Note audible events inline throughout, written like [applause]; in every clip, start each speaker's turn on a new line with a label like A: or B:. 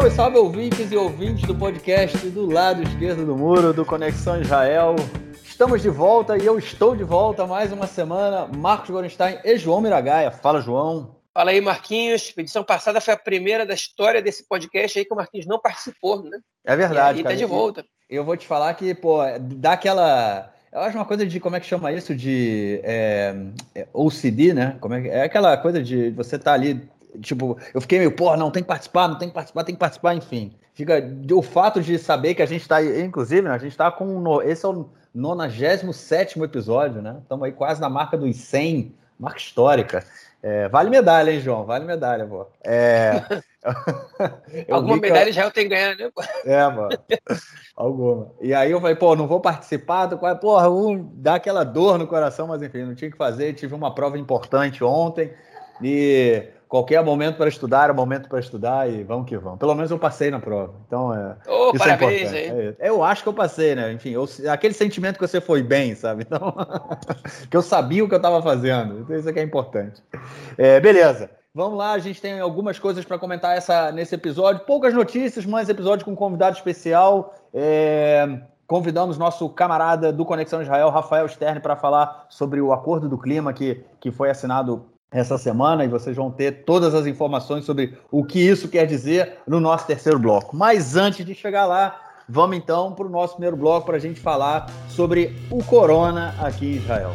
A: Salve, salve ouvintes e ouvintes do podcast do lado esquerdo do muro do Conexão Israel. Estamos de volta e eu estou de volta mais uma semana. Marcos Gorenstein e João Miragaia. Fala, João.
B: Fala aí, Marquinhos. A edição passada foi a primeira da história desse podcast aí que o Marquinhos não participou, né?
A: É verdade.
B: E aí tá de volta.
A: Eu vou te falar que, pô, dá aquela. Eu acho uma coisa de, como é que chama isso? De é, é OCD, né? Como é, é aquela coisa de você tá ali Tipo, eu fiquei meio, porra, não, tem que participar, não tem que participar, tem que participar, enfim. Fica o fato de saber que a gente está, inclusive, né, a gente está com. Esse é o 97 episódio, né? Estamos aí quase na marca dos 100, marca histórica. É, vale medalha, hein, João? Vale medalha, pô. É... [laughs]
B: Alguma medalha eu... já eu tenho ganhado, né? Pô?
A: É, mano. Alguma. E aí eu falei, pô, não vou participar, do... porra, um, dá aquela dor no coração, mas enfim, não tinha que fazer. Tive uma prova importante ontem e qualquer momento para estudar é momento para estudar e vamos que vamos. Pelo menos eu passei na prova. Então, é,
B: oh, isso é parabéns, é
A: importante. É, eu acho que eu passei, né? Enfim, eu, aquele sentimento que você foi bem, sabe? [laughs] Então, que eu sabia o que eu estava fazendo. Então, isso é que é importante. É, beleza. Vamos lá, a gente tem algumas coisas para comentar essa, nesse episódio. Poucas notícias, mas episódio com um convidado especial. É, convidamos nosso camarada do Conexão Israel, Rafael Stern, para falar sobre o acordo do clima que, que foi assinado essa semana e vocês vão ter todas as informações sobre o que isso quer dizer no nosso terceiro bloco. Mas antes de chegar lá, vamos então para o nosso primeiro bloco para a gente falar sobre o corona aqui em Israel.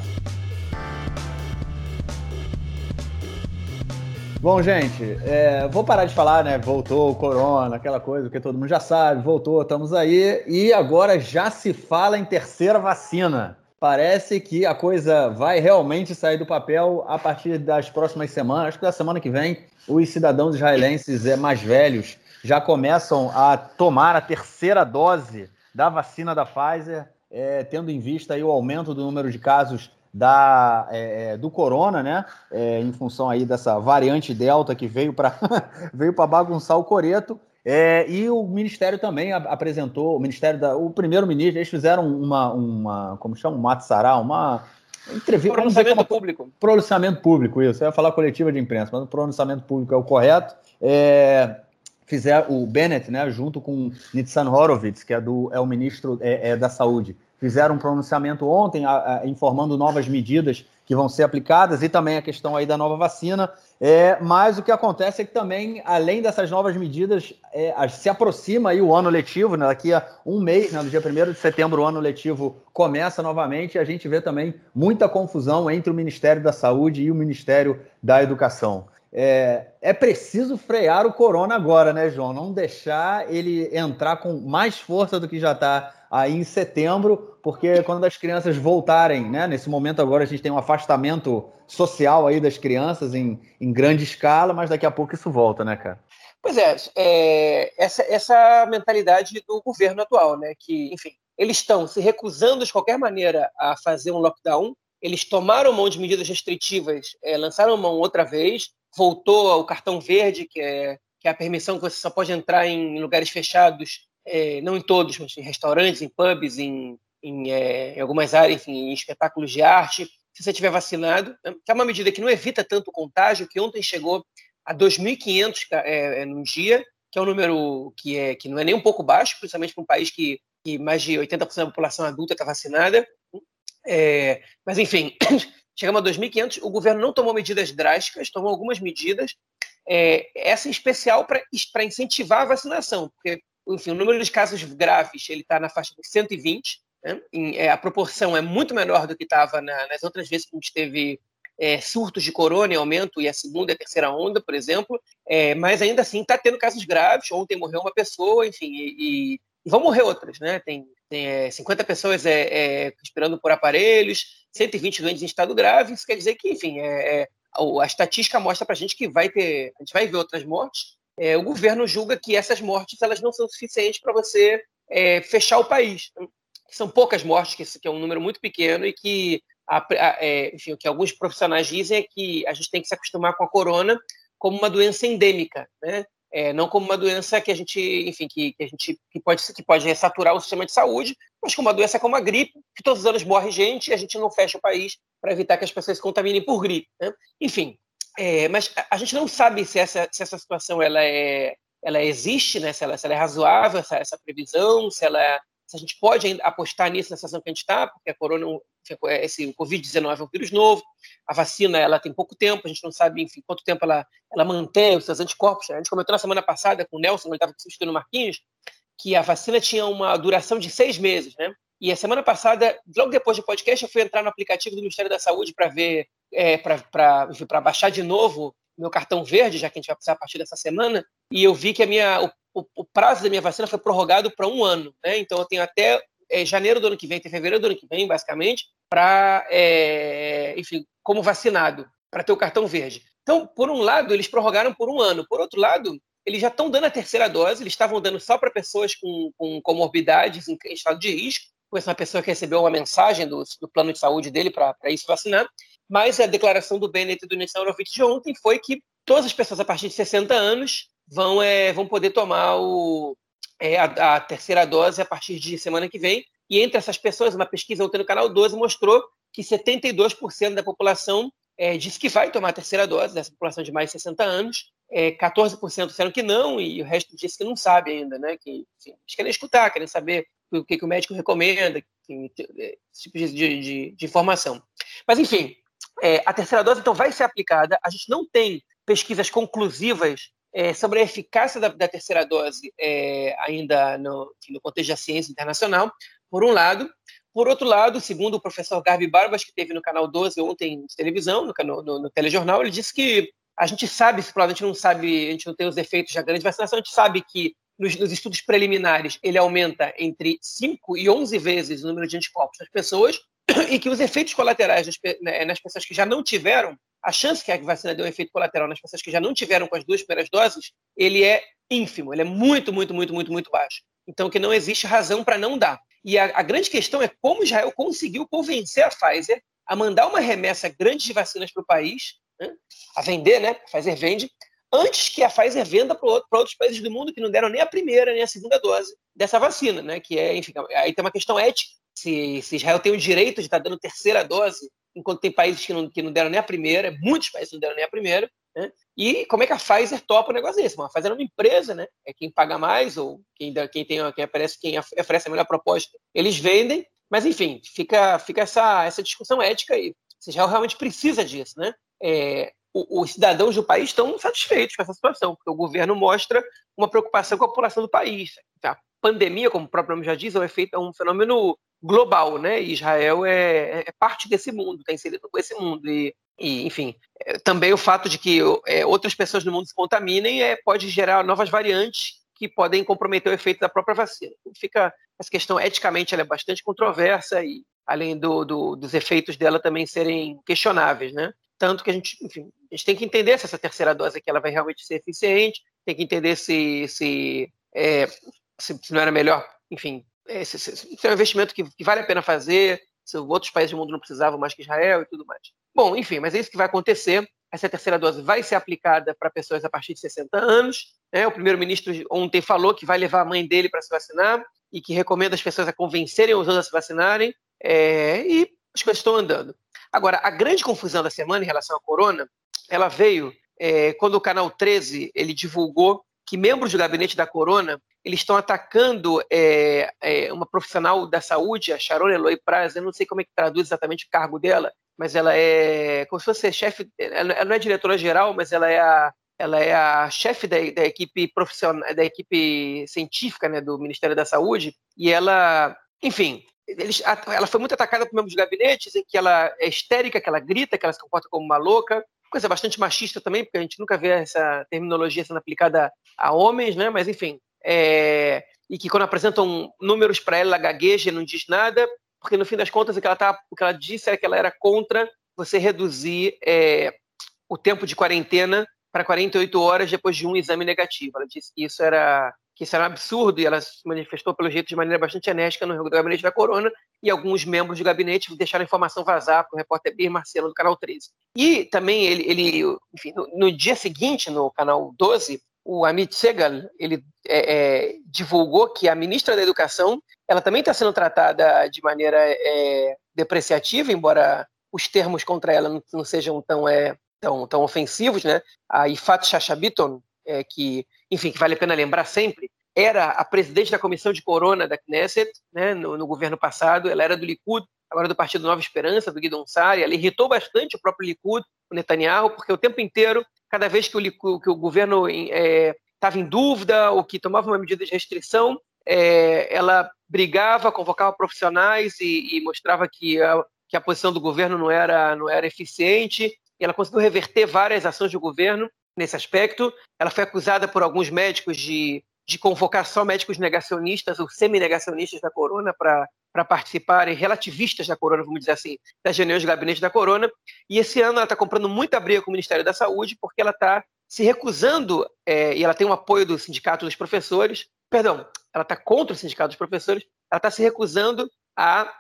A: Bom, gente, é, vou parar de falar, né? Voltou o corona, aquela coisa que todo mundo já sabe, voltou, estamos aí. E agora já se fala em terceira vacina parece que a coisa vai realmente sair do papel a partir das próximas semanas. Acho que da semana que vem, os cidadãos israelenses é, mais velhos já começam a tomar a terceira dose da vacina da Pfizer, é, tendo em vista aí o aumento do número de casos da, é, é do corona, né? É, em função aí dessa variante delta que veio para [laughs] veio para bagunçar o coreto. É, e o Ministério também apresentou, o Ministério da, o primeiro-ministro, eles fizeram uma, uma, como chama, um matzará, uma
B: entrevista. Pronunciamento uma, público.
A: Pronunciamento público, isso. Eu ia falar coletiva de imprensa, mas o pronunciamento público é o correto. É, fizeram o Bennett, né, junto com Nitsan Horowitz, que é, do, é o ministro é, é da Saúde, fizeram um pronunciamento ontem a, a, informando novas medidas que vão ser aplicadas e também a questão aí da nova vacina. É, mas o que acontece é que também, além dessas novas medidas, é, se aproxima aí o ano letivo, né? daqui a um mês, né? no dia 1 de setembro, o ano letivo começa novamente e a gente vê também muita confusão entre o Ministério da Saúde e o Ministério da Educação. É, é, preciso frear o corona agora, né, João? Não deixar ele entrar com mais força do que já está aí em setembro, porque quando as crianças voltarem, né? Nesse momento agora a gente tem um afastamento social aí das crianças em, em grande escala, mas daqui a pouco isso volta, né, cara?
B: Pois é, é essa, essa mentalidade do governo atual, né? Que, enfim, eles estão se recusando de qualquer maneira a fazer um lockdown. Eles tomaram mão de medidas restritivas, é, lançaram mão outra vez, voltou o cartão verde, que é, que é a permissão que você só pode entrar em lugares fechados é, não em todos, mas em restaurantes, em pubs, em, em, é, em, algumas áreas, enfim, em espetáculos de arte, se você tiver vacinado, né, que é uma medida que não evita tanto o contágio, que ontem chegou a 2.500 é, é, no dia, que é um número que, é, que não é nem um pouco baixo, principalmente para um país que, que mais de 80% da população adulta está vacinada. É, mas, enfim, [coughs] chegamos a 2.500. O governo não tomou medidas drásticas, tomou algumas medidas, é, essa em especial para incentivar a vacinação, porque enfim, o número de casos graves ele está na faixa de 120. Né? É, a proporção é muito menor do que estava na, nas outras vezes que a gente teve é, surtos de corona em aumento, e a segunda e a terceira onda, por exemplo, é, mas ainda assim está tendo casos graves. Ontem morreu uma pessoa, enfim, e, e, e vão morrer outras, né? Tem, tem é, 50 pessoas é, é, respirando por aparelhos, 120 doentes em estado grave. Isso quer dizer que, enfim, é, é a estatística mostra para a gente que vai ter, a gente vai ver outras mortes, é, o governo julga que essas mortes elas não são suficientes para você é, fechar o país. São poucas mortes, que, é um número muito pequeno, e que, a, a, é, enfim, o que alguns profissionais dizem é que a gente tem que se acostumar com a corona como uma doença endêmica, né? É, não como uma doença que a gente, enfim, que, que, a gente que pode que pode saturar o sistema de saúde, mas como uma doença como a gripe, que todos os anos morre gente e a gente não fecha o país para evitar que as pessoas se contaminem por gripe. Né? Enfim, é, mas a gente não sabe se essa, se essa situação ela é, ela existe, né? Se ela, se ela é razoável, essa, essa previsão, se ela é, se a gente pode apostar nisso na situação que a gente está, porque a corona, esse Covid-19 é um vírus novo, a vacina ela tem pouco tempo, a gente não sabe, enfim, quanto tempo ela, ela mantém os seus anticorpos. A gente comentou na semana passada com o Nelson, ele estava substituindo o Marquinhos, que a vacina tinha uma duração de seis meses, né? E a semana passada, logo depois do podcast, eu fui entrar no aplicativo do Ministério da Saúde para ver, é, para baixar de novo meu cartão verde, já que a gente vai precisar a partir dessa semana, e eu vi que a minha, o, o, o prazo da minha vacina foi prorrogado para um ano. Né? Então eu tenho até é, janeiro do ano que vem, até fevereiro do ano que vem, basicamente, para, é, enfim, como vacinado, para ter o cartão verde. Então, por um lado, eles prorrogaram por um ano. Por outro lado, eles já estão dando a terceira dose, eles estavam dando só para pessoas com, com comorbidades em estado de risco, conheço uma pessoa que recebeu uma mensagem do, do plano de saúde dele para isso vacinar, mas a declaração do Bennett e do Nissan Horowitz de ontem foi que todas as pessoas a partir de 60 anos vão, é, vão poder tomar o, é, a, a, terceira dose a partir de semana que vem. E entre essas pessoas, uma pesquisa ontem no canal 12 mostrou que 72% da população é, disse que vai tomar a terceira dose, dessa população de mais de 60 anos. É, 14% disseram que não, e o resto disse que não sabe ainda, né? Que assim, eles querem escutar, querem saber o que, que o médico recomenda, esse tipo de, de, de informação. Mas, enfim, é, a terceira dose, então, vai ser aplicada. A gente não tem pesquisas conclusivas é, sobre a eficácia da, da terceira dose é, ainda no, no, contexto da ciência internacional, por um lado. Por outro lado, segundo o professor Garbi Barbas, que teve no canal 12 ontem de televisão, no, no, no telejornal, ele disse que a gente sabe, provavelmente não sabe, a gente não tem os efeitos da grande vacinação, a gente sabe que nos, nos, estudos preliminares, ele aumenta entre 5 e 11 vezes o número de anticorpos das pessoas, [coughs] e que os efeitos colaterais nas, né, nas, pessoas que já não tiveram, a chance que a vacina dê um efeito colateral nas pessoas que já não tiveram com as duas primeiras doses, ele é ínfimo, ele é muito, muito, muito, muito, muito baixo. Então, que não existe razão para não dar. E a, a, grande questão é como Israel conseguiu convencer a Pfizer a mandar uma remessa grande de vacinas para o país, né, a vender, né? A Pfizer vende, antes que a Pfizer venda para outros países do mundo que não deram nem a primeira nem a segunda dose dessa vacina, né? Que é, enfim, aí tem uma questão ética. Se, se Israel tem o direito de estar dando terceira dose, enquanto tem países que não, que não deram nem a primeira, muitos países não deram nem a primeira, né? E como é que a Pfizer topa o negócio desse? A Pfizer é uma empresa, né? É quem paga mais ou quem, quem tem quem aparece quem oferece a melhor proposta. Eles vendem, mas enfim, fica fica essa essa discussão ética aí. Se Israel realmente precisa disso, né? É, os cidadãos do país estão satisfeitos com essa situação, porque o governo mostra uma preocupação com a população do país. A pandemia, como o próprio nome já diz, é um, efeito, é um fenômeno global, né? Israel é, é parte desse mundo, está inserido com esse mundo. E, e enfim, é, também o fato de que é, outras pessoas no mundo se contaminem é, pode gerar novas variantes que podem comprometer o efeito da própria vacina. Então, fica essa questão eticamente ela é bastante controversa e além do, do, dos efeitos dela também serem questionáveis, né? Tanto que a gente, enfim, a gente tem que entender se essa terceira dose aqui ela vai realmente ser eficiente, tem que entender se, se, é, se, se não era melhor, enfim, é, se, se, se, é um investimento que, que, vale a pena fazer, se outros países do mundo não precisavam mais que Israel e tudo mais. Bom, enfim, mas é isso que vai acontecer. Essa terceira dose vai ser aplicada para pessoas a partir de 60 anos. Né? O primeiro-ministro ontem falou que vai levar a mãe dele para se vacinar e que recomenda as pessoas a convencerem os outros a se vacinarem. É, e as coisas estão andando. Agora, a grande confusão da semana em relação à corona, ela veio é, quando o canal 13 ele divulgou que membros do gabinete da corona eles estão atacando é, é, uma profissional da saúde, a Sharon Eloy Praz, eu não sei como é que traduz exatamente o cargo dela, mas ela é como se fosse chefe, ela não é diretora geral, mas ela é a ela é a chefe da, da, equipe profissional, da equipe científica né, do Ministério da Saúde, e ela, enfim, eles, ela foi muito atacada por membros de gabinete, dizem que ela é histérica, que ela grita, que ela se comporta como uma louca, coisa bastante machista também, porque a gente nunca vê essa terminologia sendo aplicada a homens, né? Mas enfim, é, e que quando apresentam números para ela, ela gagueja e não diz nada, porque no fim das contas o que ela, tá, o que ela disse era que ela era contra você reduzir é, o tempo de quarentena para 48 horas depois de um exame negativo. Ela disse que isso era que isso era um absurdo, e ela se manifestou, pelo jeito, de maneira bastante enérgica no gabinete da Corona, e alguns membros do gabinete deixaram a informação vazar para o repórter Bir Marcelo, do Canal 13. E também, ele, ele enfim, no, no, dia seguinte, no Canal 12, o Amit Segal, ele é, é, divulgou que a ministra da Educação, ela também está sendo tratada de maneira é, depreciativa, embora os termos contra ela não, não sejam tão, é, tão, tão ofensivos, né? A Ifat Shashabiton, é, que enfim, que vale a pena lembrar sempre, era a presidente da comissão de corona da Knesset, né, no, no governo passado, ela era do Likud, agora do Partido Nova Esperança, do Guidon Sari, ela irritou bastante o próprio Likud, o Netanyahu, porque o tempo inteiro, cada vez que o, Likud, que o governo estava é, em dúvida ou que tomava uma medida de restrição, é, ela brigava, convocava profissionais e, e mostrava que a, que a posição do governo não era, não era eficiente, e ela conseguiu reverter várias ações do governo nesse aspecto. Ela foi acusada por alguns médicos de, de convocar só médicos negacionistas ou semi-negacionistas da corona para participarem, relativistas da corona, vamos dizer assim, das reuniões de gabinete da corona. E esse ano ela está comprando muita briga com o Ministério da Saúde, porque ela está se recusando, é, e ela tem o apoio do Sindicato dos Professores, perdão, ela está contra o Sindicato dos Professores, ela está se recusando a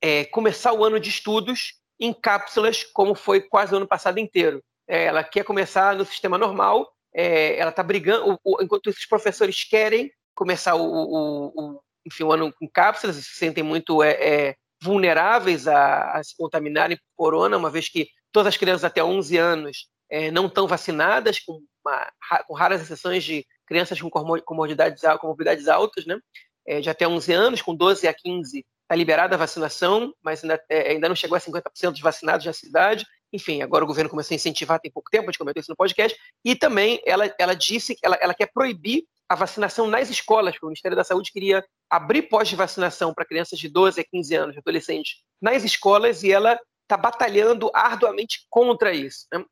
B: é, começar o ano de estudos em cápsulas, como foi quase o ano passado inteiro. É, ela quer começar no sistema normal, é, ela está brigando, o, o, enquanto esses professores querem começar o, o, enfim, o ano com cápsulas, se sentem muito é, é, vulneráveis a, a, se contaminarem por corona, uma vez que todas as crianças até 11 anos é, não estão vacinadas, com, uma, com, raras exceções de crianças com comorbidades, comorbidades altas, né? É, de até 11 anos, com 12 a 15 está liberada a vacinação, mas ainda, é, ainda não chegou a 50% dos vacinados na cidade. Enfim, agora o governo começou a incentivar tem pouco tempo, a gente comentou isso no podcast. E também ela, ela disse que ela, ela quer proibir a vacinação nas escolas, porque o Ministério da Saúde queria abrir pós de vacinação para crianças de 12 a 15 anos, adolescentes, nas escolas, e ela está batalhando arduamente contra isso. Né?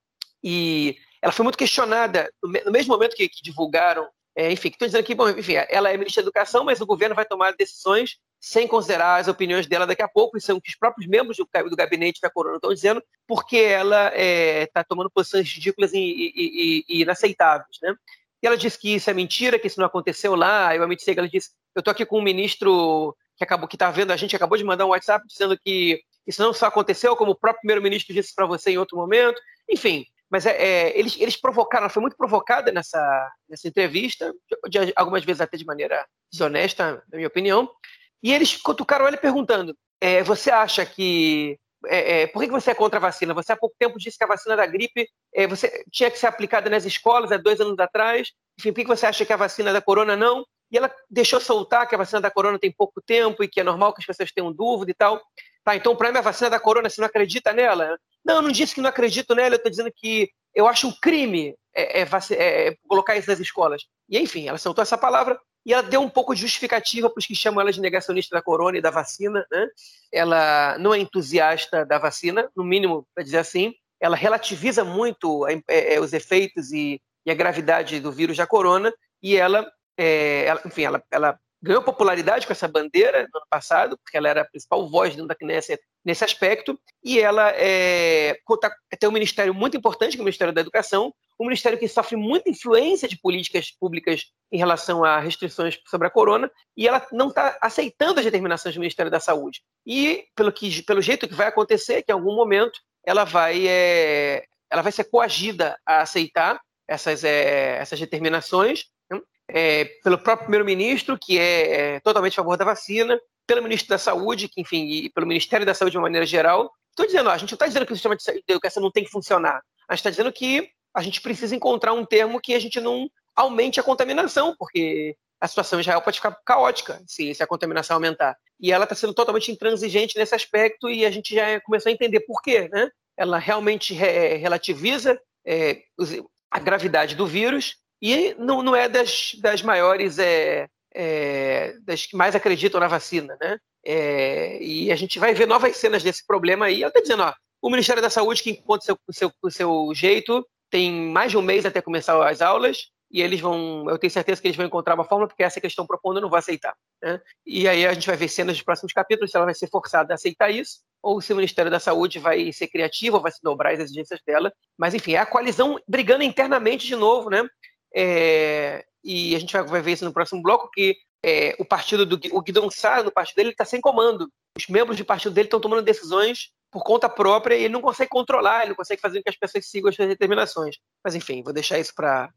B: E ela foi muito questionada no mesmo momento que, que divulgaram é, enfim, estou dizendo que, bom, enfim, ela é ministra da Educação, mas o governo vai tomar decisões sem considerar as opiniões dela daqui a pouco, isso são que os próprios membros do, do gabinete da Corona estão dizendo, porque ela está é, tá tomando posições ridículas e, e, e, e, inaceitáveis. Né? E ela disse que isso é mentira, que isso não aconteceu lá. Eu Amit ela disse: eu estou aqui com um ministro que acabou que está vendo a gente, acabou de mandar um WhatsApp dizendo que isso não só aconteceu, como o próprio primeiro-ministro disse para você em outro momento. Enfim, mas é, é, eles, eles provocaram, ela foi muito provocada nessa, nessa entrevista, de, algumas vezes até de maneira desonesta, na minha opinião, e eles cutucaram ela perguntando: é, você acha que. É, é, por que você é contra a vacina? Você há pouco tempo disse que a vacina da gripe é, você tinha que ser aplicada nas escolas há dois anos atrás. Enfim, por que você acha que a vacina da corona não? E ela deixou soltar que a vacina da corona tem pouco tempo e que é normal que as pessoas tenham dúvida e tal. Tá, então, para mim, a vacina da corona, você não acredita nela? Não, eu não disse que não acredito nela, eu estou dizendo que eu acho um crime é, é, é, colocar isso nas escolas. E, enfim, ela soltou essa palavra e ela deu um pouco de justificativa para os que chamam ela de negacionista da corona e da vacina. Né? Ela não é entusiasta da vacina, no mínimo, para dizer assim. Ela relativiza muito é, é, os efeitos e, e, a gravidade do vírus da corona e ela, é, ela enfim, ela, ela ganhou popularidade com essa bandeira no ano passado, porque ela era a principal voz dentro da Knesset nesse aspecto, e ela é, tem um ministério muito importante, que é o Ministério da Educação, um ministério que sofre muita influência de políticas públicas em relação a restrições sobre a corona, e ela não está aceitando as determinações do Ministério da Saúde. E, pelo, que, pelo jeito que vai acontecer, que em algum momento ela vai, é, ela vai ser coagida a aceitar essas, é, essas determinações, é, pelo próprio primeiro-ministro, que é, é, totalmente a favor da vacina, pelo ministro da Saúde, que, enfim, e pelo Ministério da Saúde de uma maneira geral. Estou dizendo, ó, a gente não está dizendo que o sistema de educação não tem que funcionar. A gente está dizendo que a gente precisa encontrar um termo que a gente não aumente a contaminação, porque a situação em Israel pode ficar caótica se, se a contaminação aumentar. E ela está sendo totalmente intransigente nesse aspecto e a gente já começou a entender por quê. Né? Ela realmente re relativiza é, a gravidade do vírus e não, não é das, das maiores, é, é, das que mais acreditam na vacina, né? É, e a gente vai ver novas cenas desse problema aí. Ela está dizendo, ó, o Ministério da Saúde que encontra o seu, seu, seu jeito, tem mais de um mês até começar as aulas, e eles vão, eu tenho certeza que eles vão encontrar uma forma, porque essa que eles estão propondo eu não vou aceitar. Né? E aí a gente vai ver cenas dos próximos capítulos, se ela vai ser forçada a aceitar isso, ou se o Ministério da Saúde vai ser criativo, ou vai se dobrar as exigências dela. Mas enfim, é a coalizão brigando internamente de novo, né? É, e a gente vai ver isso no próximo bloco, que é, o partido do o Guidon Sá, no partido dele, está sem comando. Os membros do partido dele estão tomando decisões por conta própria e ele não consegue controlar, ele não consegue fazer com que as pessoas sigam as suas determinações. Mas enfim, vou deixar isso para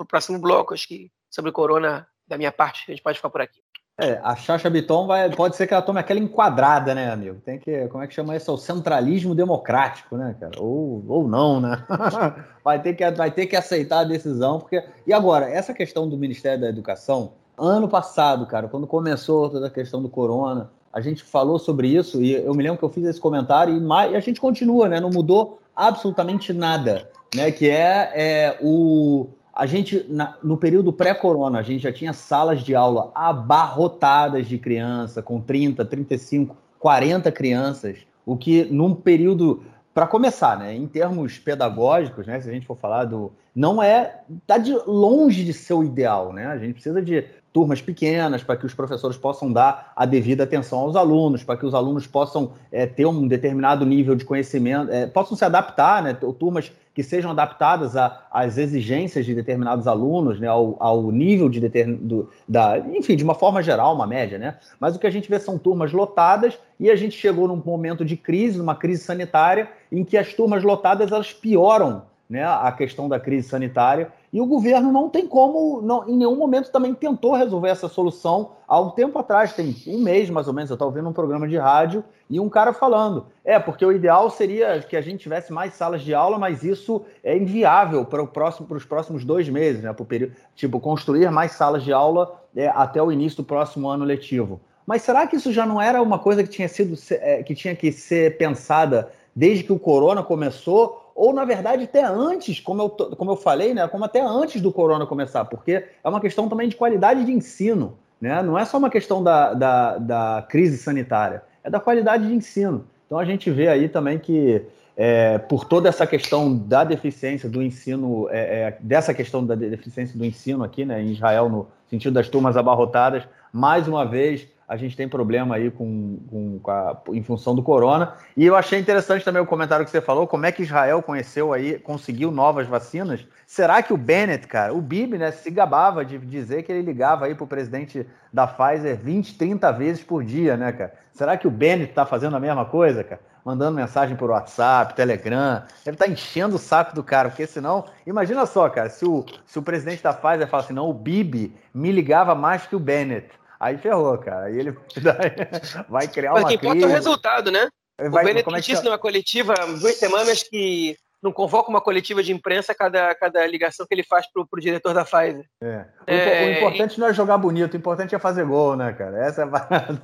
B: o próximo bloco, acho que sobre o corona, da minha parte, a gente pode ficar por aqui.
A: É, a Chacha Biton vai, pode ser que ela tome aquela enquadrada, né, amigo? Tem que, como é que chama isso? É o centralismo democrático, né, cara? Ou, ou não, né? [laughs] vai, ter que, vai ter que aceitar a decisão, porque. E agora, essa questão do Ministério da Educação, ano passado, cara, quando começou toda a questão do corona, a gente falou sobre isso, e eu me lembro que eu fiz esse comentário, e, mais, e a gente continua, né? Não mudou absolutamente nada, né? Que é, é o a gente, na, no período pré-corona, a gente já tinha salas de aula abarrotadas de criança, com 30, 35, 40 crianças, o que num período, para começar, né, em termos pedagógicos, né, se a gente for falar do. Não é. Está de longe de ser o ideal, né? A gente precisa de turmas pequenas, para que os professores possam dar a devida atenção aos alunos, para que os alunos possam é, ter um determinado nível de conhecimento, é, possam se adaptar, né, turmas que sejam adaptadas às exigências de determinados alunos, né, ao, ao nível de do, da, enfim, de uma forma geral, uma média, né? Mas o que a gente vê são turmas lotadas e a gente chegou num momento de crise, numa crise sanitária, em que as turmas lotadas elas pioram né, a questão da crise sanitária, e o governo não tem como, não, em nenhum momento também tentou resolver essa solução. Há um tempo atrás, tem um mês mais ou menos, eu estava ouvindo um programa de rádio e um cara falando: é, porque o ideal seria que a gente tivesse mais salas de aula, mas isso é inviável para, próximo, os próximos dois meses, né, para o período, tipo, construir mais salas de aula é, até o início do próximo ano letivo. Mas será que isso já não era uma coisa que tinha sido é, que tinha que ser pensada desde que o corona começou? Ou na verdade até antes, como eu, como eu falei, né, como até antes do corona começar, porque é uma questão também de qualidade de ensino, né? não é só uma questão da, da, da crise sanitária, é da qualidade de ensino. Então a gente vê aí também que é, por toda essa questão da deficiência do ensino, é, é, dessa questão da deficiência do ensino aqui né, em Israel, no sentido das turmas abarrotadas, mais uma vez a gente tem problema aí com, com, com a, em função do corona. E eu achei interessante também o comentário que você falou, como é que Israel conheceu aí, conseguiu novas vacinas. Será que o Bennett, cara, o Bibi, né, se gabava de dizer que ele ligava aí pro presidente da Pfizer 20, 30 vezes por dia, né, cara? Será que o Bennett tá fazendo a mesma coisa, cara? Mandando mensagem por WhatsApp, Telegram, estar tá enchendo o saco do cara, porque senão, imagina só, cara, se o, se o presidente da Pfizer fala assim, não, o Bibi me ligava mais que o Bennett. Aí ferrou, cara. Aí ele [laughs] vai criar uma Mas
B: que importa é o resultado, né? Vai, o Bennett é disse numa coletiva há duas semanas que não convoca uma coletiva de imprensa cada, cada ligação que ele faz pro, pro diretor da Pfizer.
A: É. O, é, o importante e... não é jogar bonito, o importante é fazer gol, né, cara? Essa é a parada.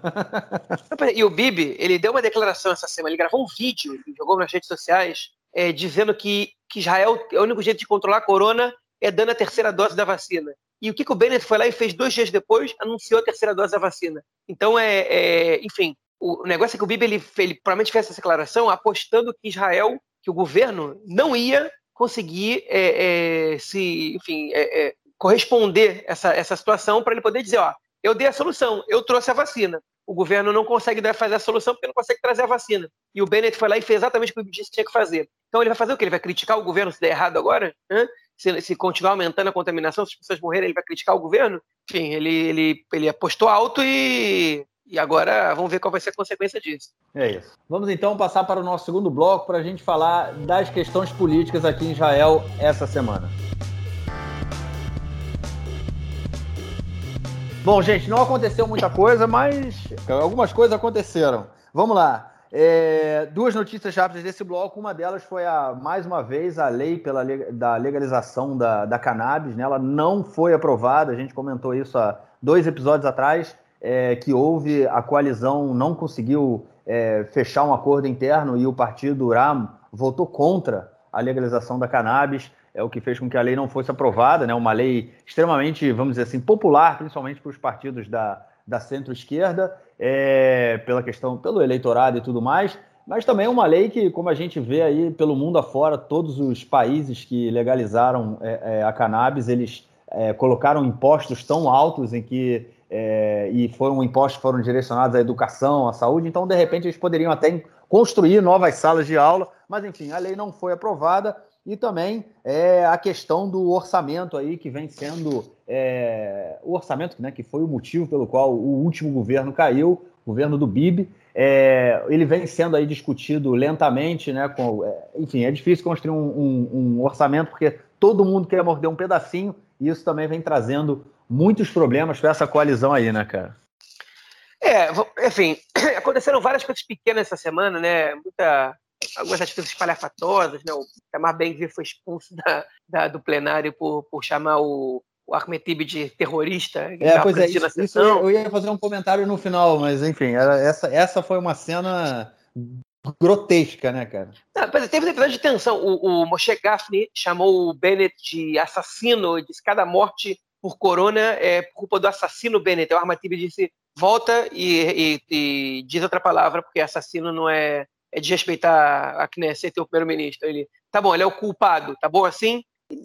B: E o Bibi, ele deu uma declaração essa semana, ele gravou um vídeo, jogou nas redes sociais, é, dizendo que, que Israel, o único jeito de controlar a corona é dando a terceira dose da vacina. E o que, que o Bennett foi lá e fez dois dias depois, anunciou a terceira dose da vacina. Então, é, é enfim, o negócio é que o Bibi, ele, ele provavelmente fez essa declaração apostando que Israel, que o governo, não ia conseguir é, é, se, enfim, é, é, corresponder essa, essa situação para ele poder dizer, ó, eu dei a solução, eu trouxe a vacina. O governo não consegue fazer a solução porque não consegue trazer a vacina. E o Bennett foi lá e fez exatamente o que o Bibi disse que tinha que fazer. Então ele vai fazer o quê? Ele vai criticar o governo se der errado agora? Hã? Se, se continuar aumentando a contaminação, se as pessoas morrerem, ele vai criticar o governo. Enfim, ele, ele, ele apostou alto e, e agora vamos ver qual vai ser a consequência disso.
A: É isso. Vamos então passar para o nosso segundo bloco para a gente falar das questões políticas aqui em Israel essa semana. Bom, gente, não aconteceu muita coisa, mas algumas coisas aconteceram. Vamos lá. É, duas notícias rápidas desse bloco. Uma delas foi, a, mais uma vez, a lei pela, da legalização da, da cannabis. Né? Ela não foi aprovada, a gente comentou isso há dois episódios atrás, é, que houve, a coalizão não conseguiu é, fechar um acordo interno e o partido RAM votou contra a legalização da cannabis. É o que fez com que a lei não fosse aprovada, né? uma lei extremamente, vamos dizer assim, popular, principalmente para os partidos da, da centro-esquerda é, pela questão, pelo eleitorado e tudo mais, mas também é uma lei que, como a gente vê aí pelo mundo afora, todos os países que legalizaram é, é, a cannabis, eles é, colocaram impostos tão altos em que é, e foram impostos foram direcionados à educação, à saúde, então de repente eles poderiam até construir novas salas de aula, mas enfim, a lei não foi aprovada e também é, a questão do orçamento aí que vem sendo é, o orçamento né, que foi o motivo pelo qual o último governo caiu, o governo do Bibi, é, ele vem sendo aí discutido lentamente, né? Com, é, enfim, é difícil construir um, um, um, orçamento porque todo mundo quer morder um pedacinho e isso também vem trazendo muitos problemas para essa coalizão aí, né, cara?
B: É, enfim, [clears throat] aconteceram várias coisas pequenas essa semana, né? Muita, algumas atitudes espalhafatosas, né? O Tamar Ben foi expulso da, da, do plenário por, por chamar o, o Ahmed de terrorista.
A: É, pois é, isso, isso eu ia fazer um comentário no final, mas enfim, essa, essa foi uma cena grotesca, né, cara?
B: Não, mas teve um episódio de tensão. O, o Moshe Gafni chamou o Bennett de assassino, disse que cada morte por corona é por culpa do assassino Bennett. O Ahmed disse, volta e, e, e, diz outra palavra, porque assassino não é, é respeitar a Knesset, o primeiro-ministro. Ele, tá bom, ele é o culpado, tá bom assim?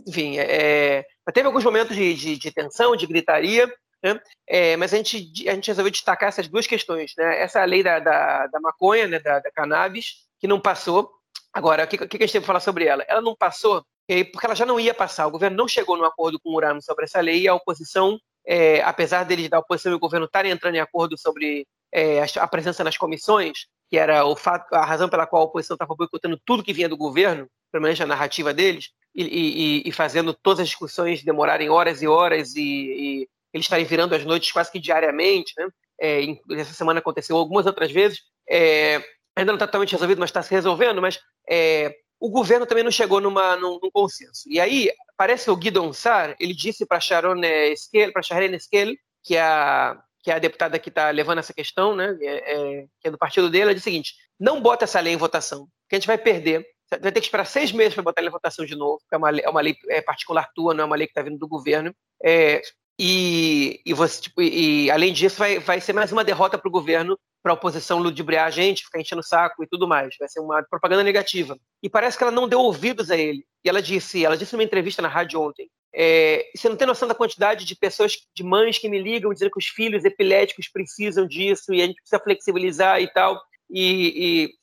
B: Enfim, é, é teve alguns momentos de, de, de tensão, de gritaria, né? É, mas a gente, a gente resolveu destacar essas duas questões. Né? Essa lei da, da, da maconha, né? da, da, cannabis, que não passou. Agora, o que, que a gente tem que falar sobre ela? Ela não passou porque ela já não ia passar. O governo não chegou num acordo com o Urano sobre essa lei e a oposição, é, apesar deles da oposição e o governo estarem entrando em acordo sobre é, a presença nas comissões, que era o fato, a razão pela qual a oposição estava boicotando tudo que vinha do governo, pelo menos a narrativa deles, e, e, e, fazendo todas as discussões demorarem horas e horas e, e eles estarem virando as noites quase que diariamente, né? É, essa semana aconteceu algumas outras vezes. É, ainda não está totalmente resolvido, mas está se resolvendo. Mas é, o governo também não chegou numa, num, num, consenso. E aí, parece o Guidon Sar, ele disse para Sharon Esquel, para Sharon Esquel, que é a, que é a deputada que está levando essa questão, né, é, é, que é do partido dele, ela disse o seguinte: não bota essa lei em votação, que a gente vai perder. Vai ter que esperar seis meses para botar ela em votação de novo, porque é uma, é uma lei é particular tua, não é uma lei que está vindo do governo. É, e, e, você, tipo, e, além disso, vai, vai ser mais uma derrota para o governo, para a oposição ludibriar a gente, ficar enchendo o saco e tudo mais. Vai ser uma propaganda negativa. E parece que ela não deu ouvidos a ele. E ela disse, ela disse numa entrevista na rádio ontem, é, você não tem noção da quantidade de pessoas, de mães que me ligam dizendo que os filhos epiléticos precisam disso e a gente precisa flexibilizar e tal. E,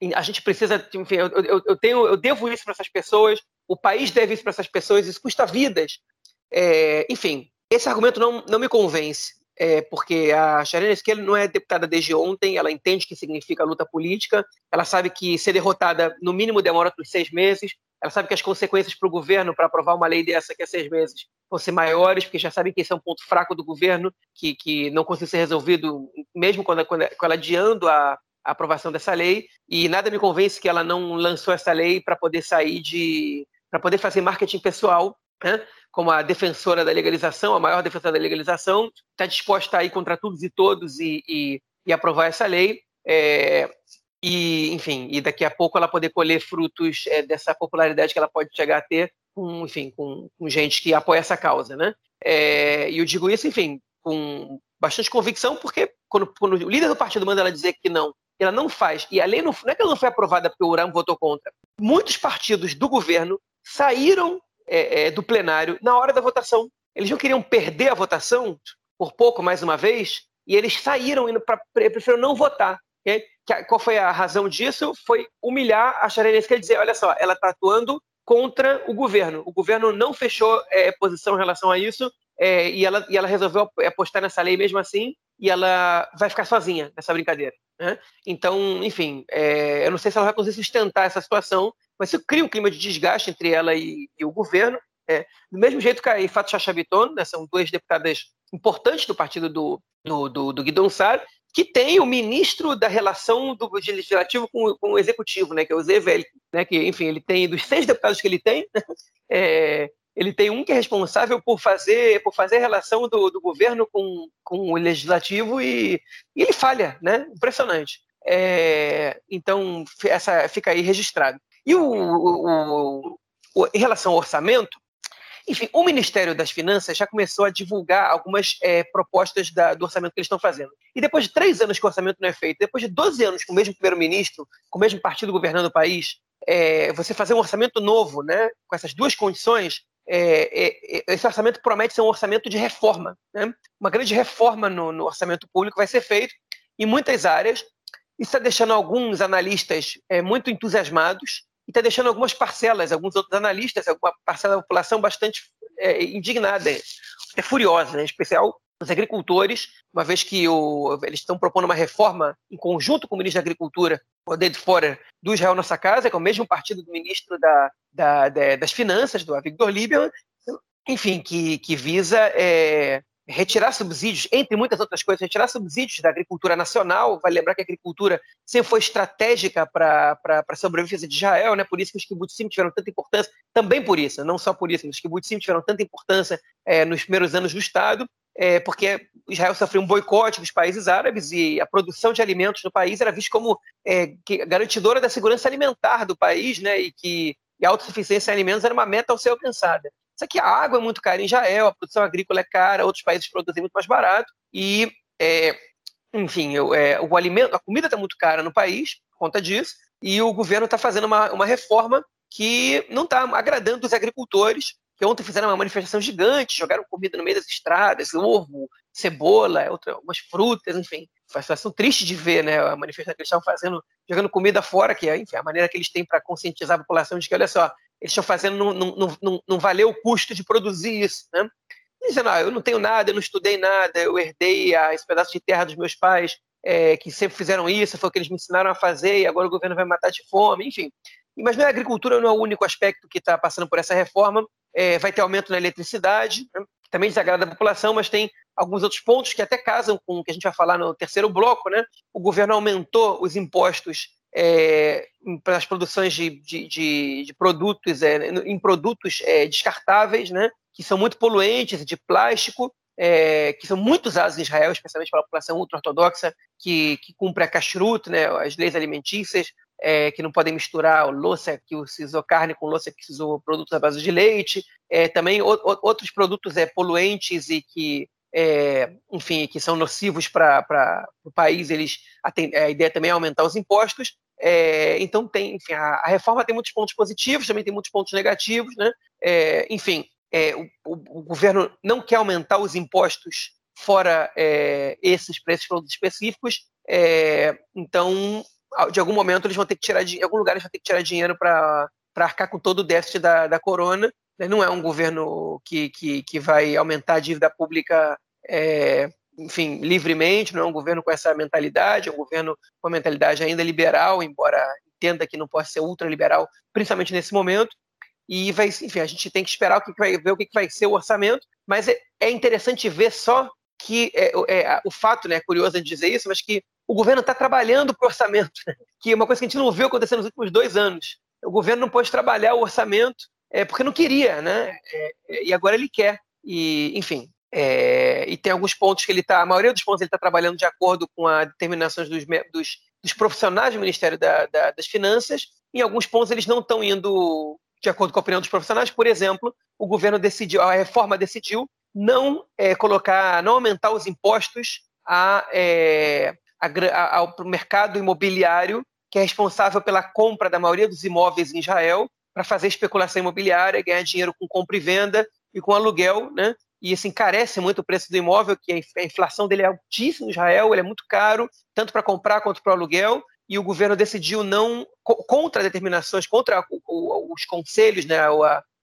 B: e a gente precisa, enfim, eu, eu, eu, tenho, eu devo isso para essas pessoas, o país deve isso para essas pessoas, isso custa vidas. É, enfim, esse argumento não, não me convence, é, porque a Sharon Esquerda não é deputada desde ontem, ela entende o que significa luta política, ela sabe que ser derrotada no mínimo demora por seis meses, ela sabe que as consequências para o governo para aprovar uma lei dessa que é seis meses vão ser maiores, porque já sabe que esse é um ponto fraco do governo, que, que não conseguiu ser resolvido, mesmo quando, quando ela adiando a, a aprovação dessa lei, e nada me convence que ela não lançou essa lei para poder sair de. para poder fazer marketing pessoal né, como a defensora da legalização, a maior defensora da legalização, está disposta a ir contra todos e todos e, e, e aprovar essa lei. É, e, enfim, e daqui a pouco ela poder colher frutos é, dessa popularidade que ela pode chegar a ter com, enfim, com, com gente que apoia essa causa, né? É, e eu digo isso, enfim, com bastante convicção, porque quando, quando, o líder do partido manda ela dizer que não, ela não faz, e a lei não, não é que ela não foi aprovada porque o Uram votou contra. Muitos partidos do governo saíram é, é, do plenário na hora da votação. Eles não queriam perder a votação por pouco, mais uma vez, e eles saíram indo para preferiram não votar. Qual foi a razão disso? Foi humilhar a Sharenense, quer dizer, olha só, ela está atuando contra o governo. O governo não fechou é, posição em relação a isso é, e, ela, e ela resolveu apostar nessa lei mesmo assim e ela vai ficar sozinha nessa brincadeira. Né? Então, enfim, é, eu não sei se ela vai conseguir sustentar essa situação, mas isso cria um clima de desgaste entre ela e, e o governo. É, do mesmo jeito que a Ifat Chachabiton, né, são duas deputadas importantes do partido do, do, do, do que tem o ministro da relação do legislativo com, com o executivo, né, que é o Zé Velho, né, que, enfim, ele tem, dos seis deputados que ele tem, é, ele tem um que é responsável por fazer, por fazer a relação do, do governo com, com o legislativo e, e ele falha, né, impressionante. É, então, essa fica aí registrado. E o, o, o, em relação ao orçamento, enfim, o Ministério das Finanças já começou a divulgar algumas é, propostas da, do orçamento que eles estão fazendo. E depois de três anos que o orçamento não é feito, depois de 12 anos com o mesmo primeiro-ministro, com o mesmo partido governando o país, é, você fazer um orçamento novo, né, com essas duas condições, é, é, é esse orçamento promete ser um orçamento de reforma. Né? Uma grande reforma no, no orçamento público vai ser feito em muitas áreas. Isso está deixando alguns analistas é, muito entusiasmados, e está deixando algumas parcelas, alguns outros analistas, alguma parcela da população bastante é, indignada, é furiosa, né? em especial os agricultores, uma vez que o, eles estão propondo uma reforma em conjunto com o ministro da Agricultura, o David Forer, do Israel Nossa Casa, que é o mesmo partido do ministro da, da, da, das Finanças, do Avigdor Lieberman, enfim, que, que visa é, retirar subsídios, entre muitas outras coisas, retirar subsídios da agricultura nacional. Vai lembrar que a agricultura sempre foi estratégica para a sobrevivência de Israel, né? por isso que os kibbutzim tiveram tanta importância, também por isso, não só por isso, mas os kibbutzim tiveram tanta importância é, nos primeiros anos do Estado, é, porque Israel sofreu um boicote dos países árabes e a produção de alimentos no país era vista como é, garantidora da segurança alimentar do país, né? e que e a autossuficiência em alimentos era uma meta ao ser alcançada. Só que a água é muito cara em Israel, a produção agrícola é cara, outros países produzem muito mais barato e, é, enfim, eu, é, o alimento, a comida está muito cara no país por conta disso e o governo está fazendo uma, uma reforma que não está agradando os agricultores, que ontem fizeram uma manifestação gigante, jogaram comida no meio das estradas, ovo, cebola, outra, algumas frutas, enfim. Foi uma situação triste de ver, né? A manifestação que eles estavam fazendo, jogando comida fora, que é, enfim, a maneira que eles têm para conscientizar a população de que, olha só, eles estão fazendo, não, não, não, não valeu o custo de produzir isso, né? Dizendo, ah, eu não tenho nada, eu não estudei nada, eu herdei esse pedaço de terra dos meus pais, é, que sempre fizeram isso, foi o que eles me ensinaram a fazer, e agora o governo vai matar de fome, enfim. Mas a agricultura não é o único aspecto que está passando por essa reforma, é, vai ter aumento na eletricidade, né? também desagrada a população, mas tem alguns outros pontos que até casam com o que a gente vai falar no terceiro bloco, né? O governo aumentou os impostos é, para as produções de, de, de, de produtos, é, em produtos é, descartáveis, né, que são muito poluentes, de plástico, é, que são muito usados em Israel, especialmente pela população ultra-ortodoxa, que, que cumpre a kashrut, né, as leis alimentícias, é, que não podem misturar louça que usou carne com louça que usou produtos à base de leite, é, também o, o, outros produtos é, poluentes e que é, enfim, que são nocivos para o país, eles a, a, ideia também é aumentar os impostos. É, então tem, enfim, a, a, reforma tem muitos pontos positivos, também tem muitos pontos negativos, né? É, enfim, é, o, o, o, governo não quer aumentar os impostos fora é, esses esses produtos específicos, é, então de algum momento eles vão ter que tirar de algum lugar eles vão ter que tirar dinheiro para arcar com todo o déficit da, da corona. Né? Não é um governo que, que, que vai aumentar a dívida pública é, enfim, livremente, não é um governo com essa mentalidade, é um governo com uma mentalidade ainda liberal, embora entenda que não possa ser ultraliberal, principalmente nesse momento. E vai, enfim, a gente tem que esperar o que vai ver o que vai ser o orçamento, mas é, é interessante ver só que é, é, o fato, né, é curioso a gente dizer isso, mas que o governo está trabalhando para o orçamento, né, que é uma coisa que a gente não viu acontecer nos últimos dois anos. O governo não pôde trabalhar o orçamento é, porque não queria, né? É, é, e agora ele quer. E, enfim, é, e tem alguns pontos que ele está, a maioria dos pontos ele está trabalhando de acordo com as determinações dos, dos, dos profissionais do Ministério da, da, das Finanças. Em alguns pontos eles não estão indo de acordo com a opinião dos profissionais. Por exemplo, o governo decidiu, a reforma decidiu não é, colocar, não aumentar os impostos a, é, a, a, ao mercado imobiliário que é responsável pela compra da maioria dos imóveis em Israel para fazer especulação imobiliária, ganhar dinheiro com compra e venda e com aluguel, né? E isso encarece muito o preço do imóvel, que a inflação dele é altíssima em Israel, ele é muito caro, tanto para comprar quanto para aluguel, e o governo decidiu não, contra determinações, contra os conselhos, né,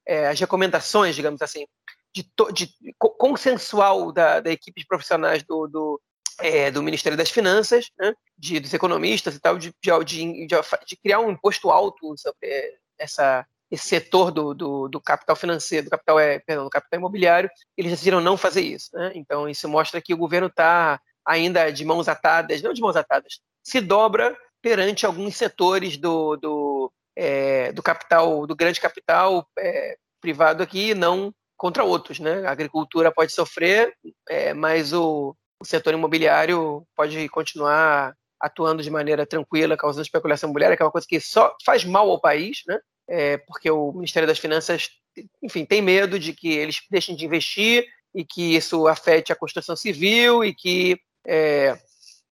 B: é, as recomendações, digamos assim, de, de consensual da, da equipe de profissionais do, do, é, do Ministério das Finanças, né, de, dos economistas e tal, de, de, de, criar um imposto alto sobre essa esse setor do, do, do, capital financeiro, do capital, é, perdão, do capital imobiliário, eles decidiram não fazer isso. Né? Então, isso mostra que o governo está ainda de mãos atadas, não de mãos atadas, se dobra perante alguns setores do, do, é, do capital, do grande capital é, privado aqui, não contra outros. Né? A agricultura pode sofrer, é, mas o, o setor imobiliário pode continuar atuando de maneira tranquila, causando especulação imobiliária, que é uma coisa que só faz mal ao país, né? É, porque o Ministério das Finanças, enfim, tem medo de que eles deixem de investir e que isso afete a construção civil e que, é,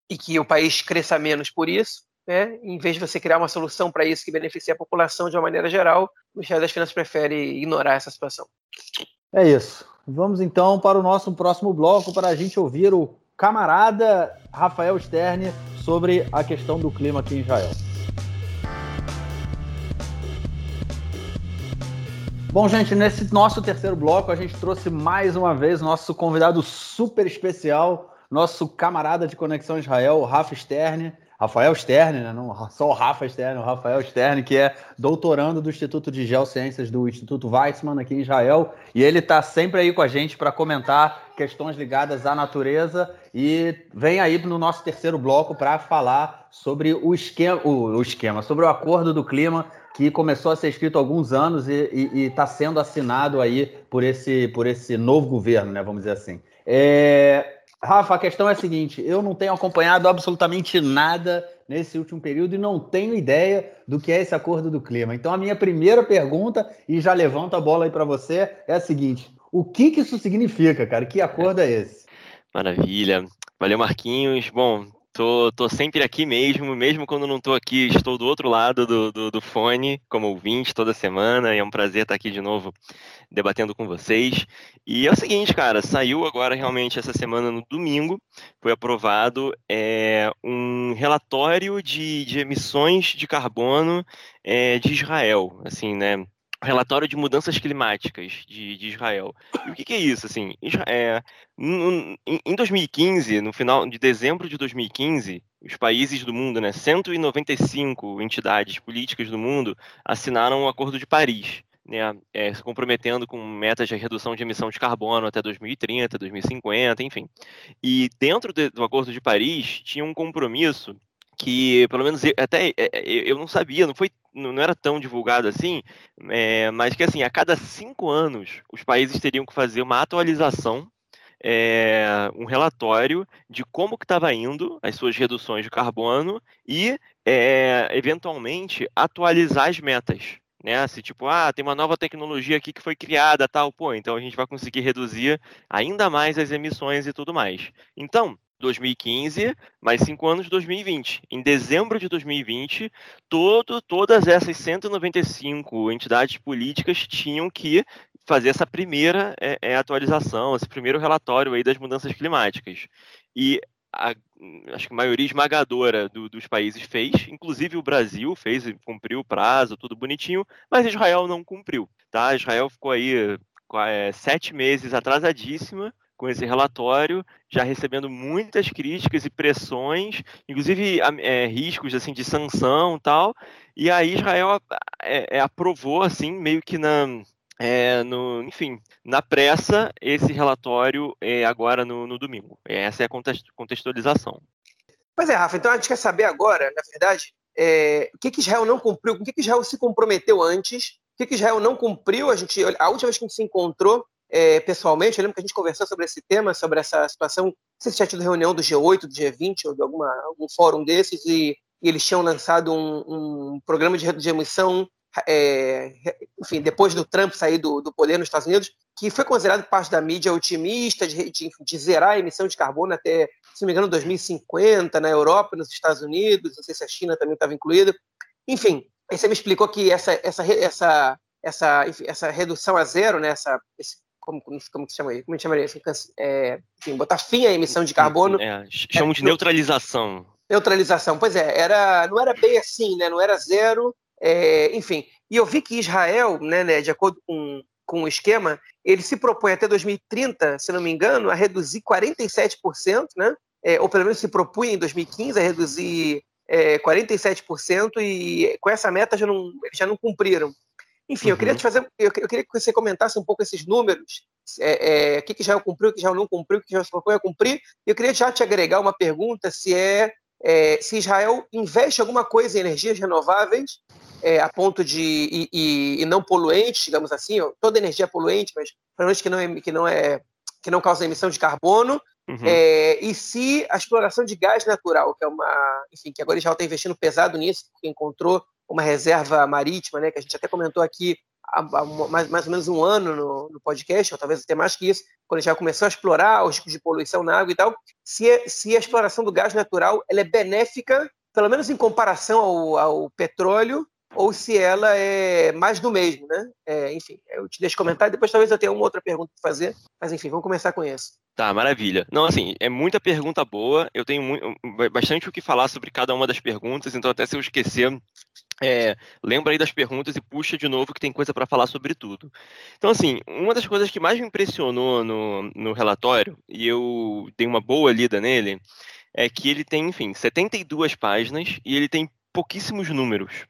B: e que o país cresça menos por isso. Né? Em vez de você criar uma solução para isso que beneficie a população de uma maneira geral, o Ministério das Finanças prefere ignorar essa situação.
A: É isso. Vamos então para o nosso próximo bloco para a gente ouvir o camarada Rafael Sterne sobre a questão do clima aqui em Israel. Bom, gente, nesse nosso terceiro bloco, a gente trouxe mais uma vez nosso convidado super especial, nosso camarada de Conexão Israel, Rafa Sterne. Rafael Sterne, né? não só o Rafa Sterne, o Rafael Sterne, que é doutorando do Instituto de Geociências do Instituto Weizmann aqui em Israel, e ele está sempre aí com a gente para comentar questões ligadas à natureza e vem aí no nosso terceiro bloco para falar sobre o esquema, o, o, esquema, sobre o acordo do clima que começou a ser escrito há alguns anos e está sendo assinado aí por esse, por esse novo governo, né? Vamos dizer assim. É... Rafa, a questão é a seguinte: eu não tenho acompanhado absolutamente nada nesse último período e não tenho ideia do que é esse acordo do clima. Então, a minha primeira pergunta, e já levanto a bola aí para você, é a seguinte: o que, que isso significa, cara? Que acordo é esse?
C: Maravilha. Valeu, Marquinhos. Bom, Tô, tô sempre aqui mesmo, mesmo quando não tô aqui, estou do outro lado do, do, do, fone, como ouvinte toda semana, e é um prazer estar aqui de novo debatendo com vocês. E é o seguinte, cara, saiu agora realmente essa semana no domingo, foi aprovado é, um relatório de, de emissões de carbono é, de Israel, assim, né? Relatório de mudanças climáticas de, de Israel. E o que, que, é isso? Assim, é, em 2015, no final de dezembro de 2015, os países do mundo, né, 195 entidades políticas do mundo, assinaram o Acordo de Paris. Né, é, se comprometendo com metas de redução de emissão de carbono até 2030, 2050, enfim. E dentro de, do Acordo de Paris tinha um compromisso que pelo menos eu, até é, é, eu não sabia, não foi, não era tão divulgado assim, é, mas que assim a cada cinco anos os países teriam que fazer uma atualização, é, um relatório de como que estava indo as suas reduções de carbono e é, eventualmente atualizar as metas. Né, se tipo, ah, tem uma nova tecnologia aqui que foi criada, tal, pô, então a gente vai conseguir reduzir ainda mais as emissões e tudo mais. Então, 2015, mais cinco anos 2020. Em dezembro de 2020, todo, todas essas 195 entidades políticas tinham que fazer essa primeira é, é, atualização, esse primeiro relatório aí das mudanças climáticas. E a, acho que a maioria esmagadora do, dos países fez, inclusive o Brasil fez, cumpriu o prazo, tudo bonitinho, mas Israel não cumpriu. Tá? Israel ficou aí é, sete meses atrasadíssima com esse relatório, já recebendo muitas críticas e pressões, inclusive é, riscos assim de sanção tal. E aí Israel é, é, aprovou assim meio que na é, no, enfim, na pressa, esse relatório é agora no, no domingo. Essa é a contextualização.
B: Pois é, Rafa, então a gente quer saber agora, na verdade, é, o que, que Israel não cumpriu, o que, que Israel se comprometeu antes, o que, que Israel não cumpriu. A, gente, a última vez que a gente se encontrou, é, pessoalmente, eu lembro que a gente conversou sobre esse tema, sobre essa situação. Não sei se tinha tido reunião do G8, do G20 ou de alguma, algum fórum desses, e, e eles tinham lançado um, um programa de, de emissão, é, enfim, depois do Trump sair do, do, poder nos Estados Unidos, que foi considerado parte da mídia otimista de, de, de, zerar a emissão de carbono até, se não me engano, 2050 na Europa, nos Estados Unidos, não sei se a China também estava incluída. Enfim, aí você me explicou que essa, essa, essa, essa, essa redução a zero, né, essa, esse como, como, como se chama isso? Como chamaria? É, enfim, botar fim à emissão de carbono.
C: É, chamam de neutralização.
B: Neutralização, pois é, era, não era bem assim, né? Não era zero, é, enfim. E eu vi que Israel, né, né, de acordo com, com o esquema, ele se propõe até 2030, se não me engano, a reduzir 47%, né? É, ou pelo menos se propunha em 2015 a reduzir é, 47%, e com essa meta já não, já não cumpriram. Enfim, uhum. eu queria uhum. te fazer, eu, eu, queria que você comentasse um pouco esses números, é, é, o que, que já cumpriu, o que já não cumpriu, o que já se propõe a cumprir. Eu queria já te agregar uma pergunta, se é, é se Israel investe alguma coisa em energias renováveis é, a ponto de e, e, e, não poluentes, digamos assim, ó, toda energia é poluente, mas provavelmente que não é que não é que não causa emissão de carbono. Uhum. É, e se a exploração de gás natural, que é uma, enfim, que agora Israel está investindo pesado nisso, porque encontrou uma reserva marítima, né, que a gente até comentou aqui há, mais, mais ou menos um ano no, no, podcast, ou talvez até mais que isso, quando já começou a explorar os tipos de poluição na água e tal, se, se a exploração do gás natural ela é benéfica, pelo menos em comparação ao, ao petróleo, ou se ela é mais do mesmo, né? É, enfim, eu te deixo comentar e depois talvez eu tenha uma outra pergunta para fazer, mas enfim, vamos começar com isso.
C: Tá, maravilha. Não, assim, é muita pergunta boa. Eu tenho muito, bastante o que falar sobre cada uma das perguntas, então até se eu esquecer, é, lembra aí das perguntas e puxa de novo que tem coisa para falar sobre tudo. Então, assim, uma das coisas que mais me impressionou no, no relatório, e eu dei uma boa lida nele, é que ele tem, enfim, 72 páginas e ele tem pouquíssimos números.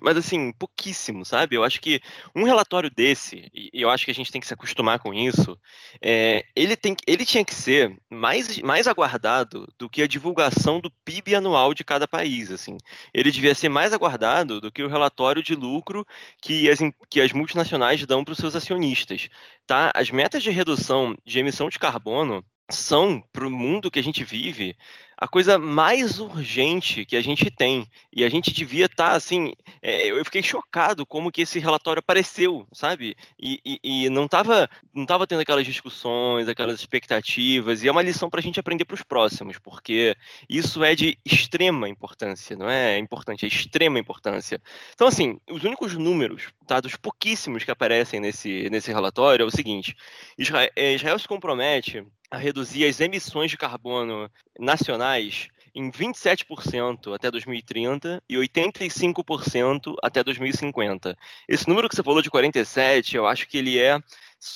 C: Mas assim, pouquíssimo, sabe? Eu acho que um relatório desse, e eu acho que a gente tem que se acostumar com isso, é, ele, tem, ele tinha que ser mais, mais aguardado do que a divulgação do PIB anual de cada país. Assim. Ele devia ser mais aguardado do que o relatório de lucro que as, que as multinacionais dão para os seus acionistas. Tá? As metas de redução de emissão de carbono são, para o mundo que a gente vive, a coisa mais urgente que a gente tem. E a gente devia estar, tá, assim, é, eu fiquei chocado como que esse relatório apareceu, sabe? E, e, e não estava não tava tendo aquelas discussões, aquelas expectativas, e é uma lição para a gente aprender para os próximos, porque isso é de extrema importância, não é importante, é extrema importância. Então, assim, os únicos números, tá, dos pouquíssimos que aparecem nesse, nesse relatório é o seguinte, Israel, é, Israel se compromete a reduzir as emissões de carbono nacionais em 27% até 2030 e 85% até 2050. Esse número que você falou de 47, eu acho que ele é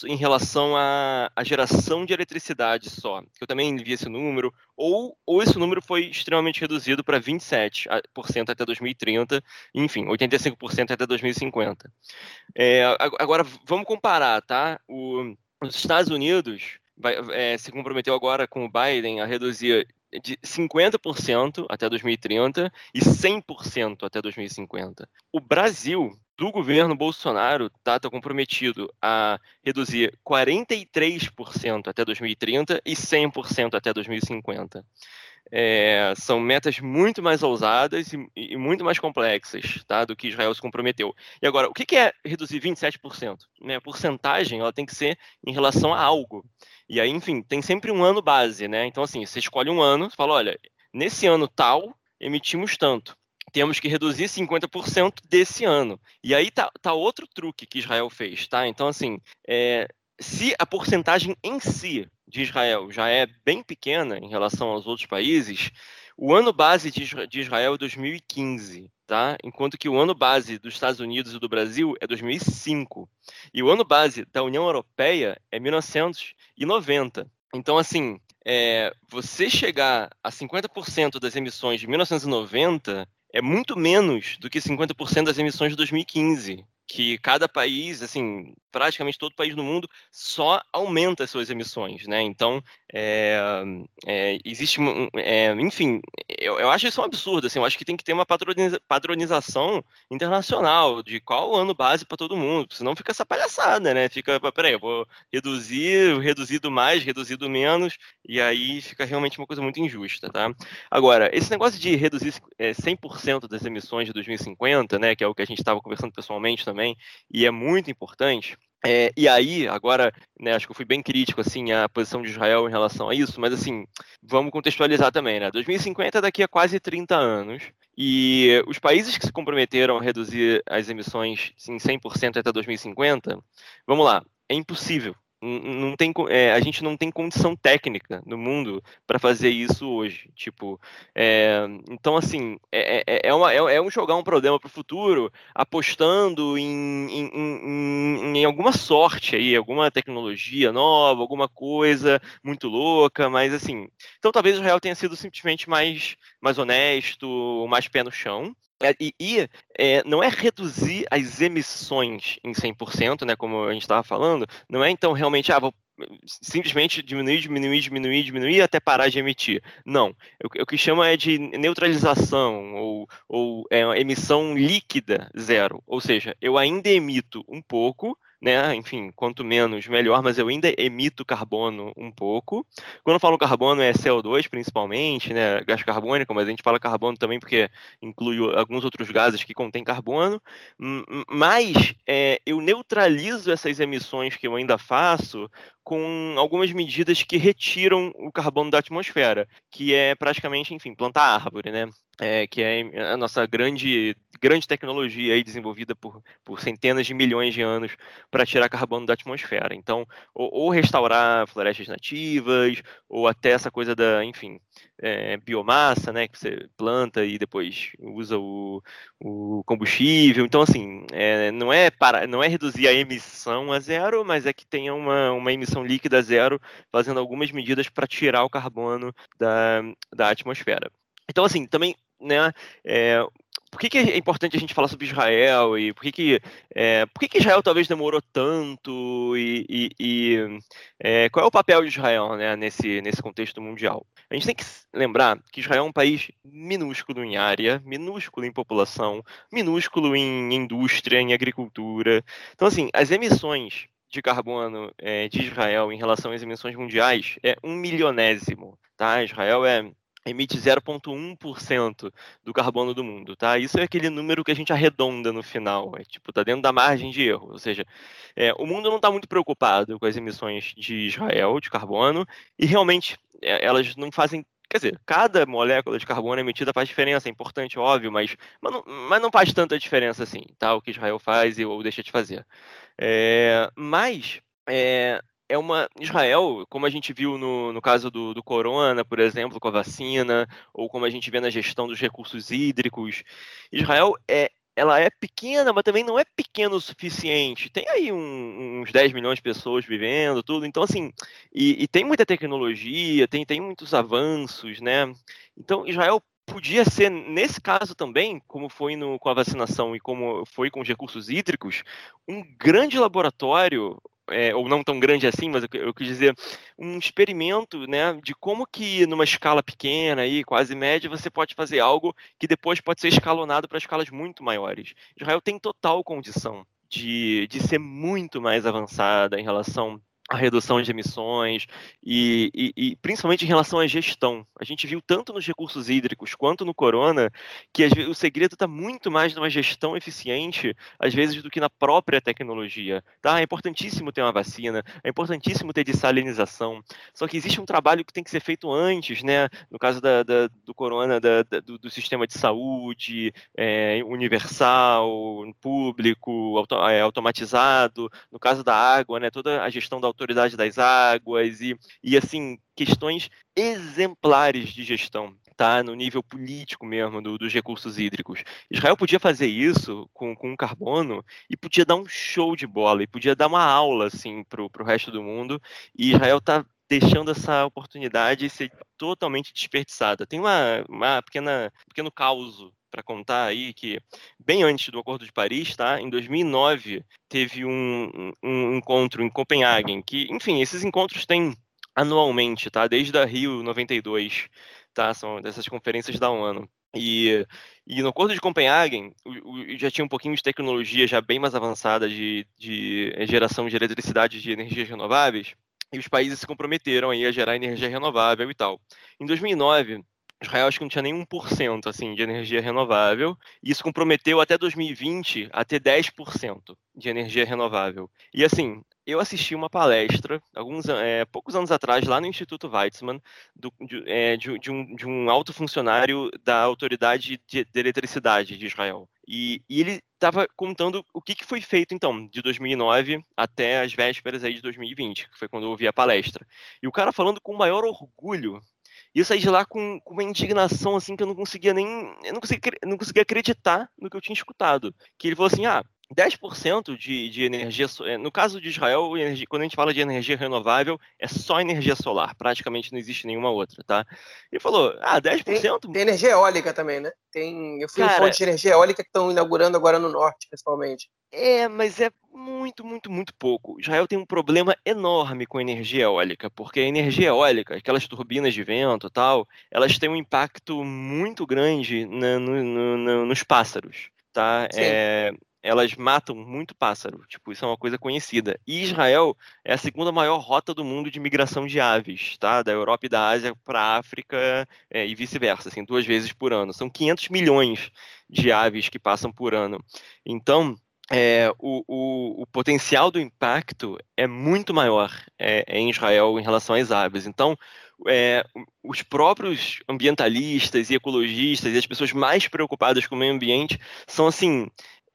C: em relação à, à geração de eletricidade só. Eu também vi esse número, ou, ou esse número foi extremamente reduzido para 27% até 2030, enfim, 85% até 2050. É, agora, vamos comparar, tá? O, os Estados Unidos vai, é, se comprometeu agora com o Biden a reduzir de 50% até 2030 e 100% até 2050. O Brasil, do governo Bolsonaro, está tá comprometido a reduzir 43% até 2030 e 100% até 2050. É, são metas muito mais ousadas e, e, muito mais complexas tá, do que Israel se comprometeu. E agora, o que é reduzir 27%? Né, a porcentagem ela tem que ser em relação a algo. E aí, enfim, tem sempre um ano base, né? Então, assim, você escolhe um ano, você fala, olha, nesse ano tal, emitimos tanto. Temos que reduzir 50% desse ano. E aí tá, tá, outro truque que Israel fez, tá? Então, assim, é, se a porcentagem em si de Israel já é bem pequena em relação aos outros países, o ano base de Israel é 2015, tá? Enquanto que o ano base dos Estados Unidos e do Brasil é 2005. E o ano base da União Europeia é 1900 e 90. Então, assim, é, você chegar a 50% das emissões de 1990 é muito menos do que 50% das emissões de 2015 que cada país, assim, praticamente todo país do mundo só aumenta as suas emissões, né? Então, é, é, existe, é, enfim, eu, eu, acho isso um absurdo, assim, eu acho que tem que ter uma padroniza, padronização internacional de qual ano base para todo mundo, senão fica essa palhaçada, né? Fica, peraí, eu vou reduzir, reduzido mais, reduzido menos, e aí fica realmente uma coisa muito injusta, tá? Agora, esse negócio de reduzir 100% das emissões de 2050, né, que é o que a gente estava conversando pessoalmente também, também, e é muito importante. É, e aí, agora, né, acho que eu fui bem crítico, assim, à posição de Israel em relação a isso, mas, assim, vamos contextualizar também, né? 2050 é daqui a quase 30 anos, e os países que se comprometeram a reduzir as emissões em 100% até 2050, vamos lá, é impossível não tem, é, a gente não tem condição técnica no mundo para fazer isso hoje. Tipo, é, então assim é, é, é uma, é, é, um jogar um problema para o futuro, apostando em, em, em, em, alguma sorte aí, alguma tecnologia nova, alguma coisa muito louca, mas assim, então talvez o Israel tenha sido simplesmente mais, mais honesto, mais pé no chão. É, e, e é, não é reduzir as emissões em 100%, né, como a gente estava falando, não é então realmente, ah, vou simplesmente diminuir, diminuir, diminuir, diminuir até parar de emitir. Não. O, que chama é de neutralização ou, ou é, emissão líquida zero. Ou seja, eu ainda emito um pouco, né? Enfim, quanto menos, melhor, mas eu ainda emito carbono um pouco. Quando eu falo carbono é CO2 principalmente, né? Gás carbônico, mas a gente fala carbono também porque inclui alguns outros gases que contêm carbono. Mas é, eu neutralizo essas emissões que eu ainda faço com algumas medidas que retiram o carbono da atmosfera, que é praticamente, enfim, plantar árvore, né? É, que é a nossa grande, grande tecnologia aí desenvolvida por, por centenas de milhões de anos para tirar carbono da atmosfera. Então, ou, ou, restaurar florestas nativas, ou até essa coisa da, enfim, é, biomassa, né, que você planta e depois usa o, o combustível. Então, assim, é, não, é para, não é reduzir a emissão a zero, mas é que tenha uma, uma emissão líquida zero, fazendo algumas medidas para tirar o carbono da, da atmosfera. Então, assim, também, né, é, por que, que, é importante a gente falar sobre Israel e por que, que, é, por que, que Israel talvez demorou tanto e, e, e é, qual é o papel de Israel né, nesse, nesse contexto mundial? A gente tem que lembrar que Israel é um país minúsculo em área, minúsculo em população, minúsculo em indústria, em agricultura. Então, assim, as emissões de carbono é, de Israel em relação às emissões mundiais é um milionésimo. Tá? Israel é emite 0,1% do carbono do mundo, tá? Isso é aquele número que a gente arredonda no final, é tipo, tá dentro da margem de erro, ou seja, é, o mundo não está muito preocupado com as emissões de Israel de carbono e realmente é, elas não fazem Quer dizer, cada molécula de carbono emitida faz diferença, é importante, óbvio, mas, mas, não, mas não faz tanta diferença assim, tá? O que Israel faz e ou deixa de fazer. É, mas é, é uma. Israel, como a gente viu no, no caso do, do corona, por exemplo, com a vacina, ou como a gente vê na gestão dos recursos hídricos, Israel é, ela é pequena, mas também não é pequeno o suficiente. Tem aí um, uns 10 milhões de pessoas vivendo, tudo. Então, assim, e, e, tem muita tecnologia, tem, tem muitos avanços, né? Então, Israel podia ser, nesse caso também, como foi no, com a vacinação e como foi com os recursos hídricos, um grande laboratório é, ou não tão grande assim, mas eu, eu quis dizer, um experimento né, de como que numa escala pequena, aí, quase média, você pode fazer algo que depois pode ser escalonado para escalas muito maiores. Israel tem total condição de, de ser muito mais avançada em relação a redução de emissões e, e, e, principalmente em relação à gestão. A gente viu tanto nos recursos hídricos quanto no corona que o segredo está muito mais numa gestão eficiente, às vezes, do que na própria tecnologia. Tá? É importantíssimo ter uma vacina, é importantíssimo ter dessalinização, só que existe um trabalho que tem que ser feito antes, né? no caso da, da, do corona, da, do, do, sistema de saúde é, universal, público, auto, é, automatizado, no caso da água, né? toda a gestão da autoridade das águas e, e assim, questões exemplares de gestão. Tá, no nível político mesmo do, dos recursos hídricos. Israel podia fazer isso com, com carbono e podia dar um show de bola e podia dar uma aula assim para o resto do mundo. E Israel está deixando essa oportunidade ser totalmente desperdiçada. Tem uma, uma pequena pequeno caos para contar aí que bem antes do Acordo de Paris, tá? Em 2009 teve um, um encontro em Copenhague, que, enfim, esses encontros têm anualmente, tá? Desde a Rio 92, tá? São dessas conferências da ONU. E, e no Acordo de Copenhague já tinha um pouquinho de tecnologia já bem mais avançada de, de geração de eletricidade de energias renováveis, e os países se comprometeram aí a gerar energia renovável e tal. Em 2009, Israel acho que não tinha nem 1% assim, de energia renovável, e isso comprometeu até 2020 a ter 10% de energia renovável. E assim, eu assisti uma palestra, alguns é, poucos anos atrás, lá no Instituto Weizmann, do, de, é, de, de, um, de um alto funcionário da Autoridade de, de Eletricidade de Israel. E, e ele estava contando o que, que, foi feito, então, de 2009 até as vésperas aí de 2020, que foi quando eu ouvi a palestra. E o cara falando com o maior orgulho e eu saí de lá com, com, uma indignação assim que eu não conseguia nem. Eu não conseguia, não conseguia acreditar no que eu tinha escutado. Que ele falou assim: ah, 10% de, de energia. Eh, no caso de Israel, energia, quando a gente fala de energia renovável, é só energia solar, praticamente não existe nenhuma outra, tá? Ele falou: ah, 10%.
B: Tem, tem energia eólica também, né? Tem, eu fui Cara, em fontes de energia eólica que estão inaugurando agora no norte, principalmente.
C: É, mas é muito, muito, muito pouco. Israel tem um problema enorme com energia eólica, porque a energia eólica, aquelas turbinas de vento e tal, elas têm um impacto muito grande na, no, no, no, nos pássaros. Tá? É, elas matam muito pássaro, tipo, isso é uma coisa conhecida. E Israel é a segunda maior rota do mundo de migração de aves, tá? Da Europa e da Ásia para a África é, e vice-versa, assim, duas vezes por ano. São 500 milhões de aves que passam por ano. Então, é, o, o, o, potencial do impacto é muito maior é, em Israel em relação às aves. Então, é, os próprios ambientalistas e ecologistas e as pessoas mais preocupadas com o meio ambiente são assim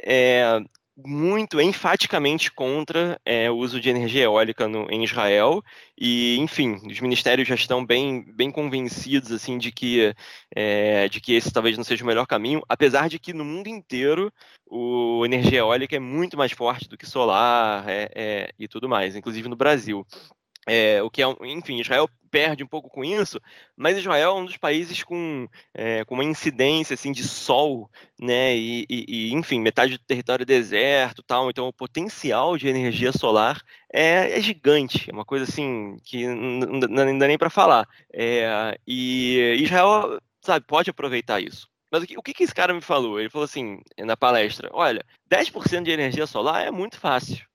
C: é, muito enfaticamente contra é, o uso de energia eólica no, em Israel e, enfim, os ministérios já estão bem, bem convencidos assim de que é, de que esse talvez não seja o melhor caminho, apesar de que no mundo inteiro o energia eólica é muito mais forte do que solar é, é e tudo mais, inclusive no Brasil. É, o que é, enfim, Israel perde um pouco com isso, mas Israel é um dos países com, é, com uma incidência assim, de sol, né? E, e, e, enfim, metade do território é deserto tal, então o potencial de energia solar é, é gigante, é uma coisa assim que não dá nem para falar. É, e Israel, sabe, pode aproveitar isso. Mas o que, o que esse cara me falou? Ele falou assim, na palestra: olha, 10% de energia solar é muito fácil.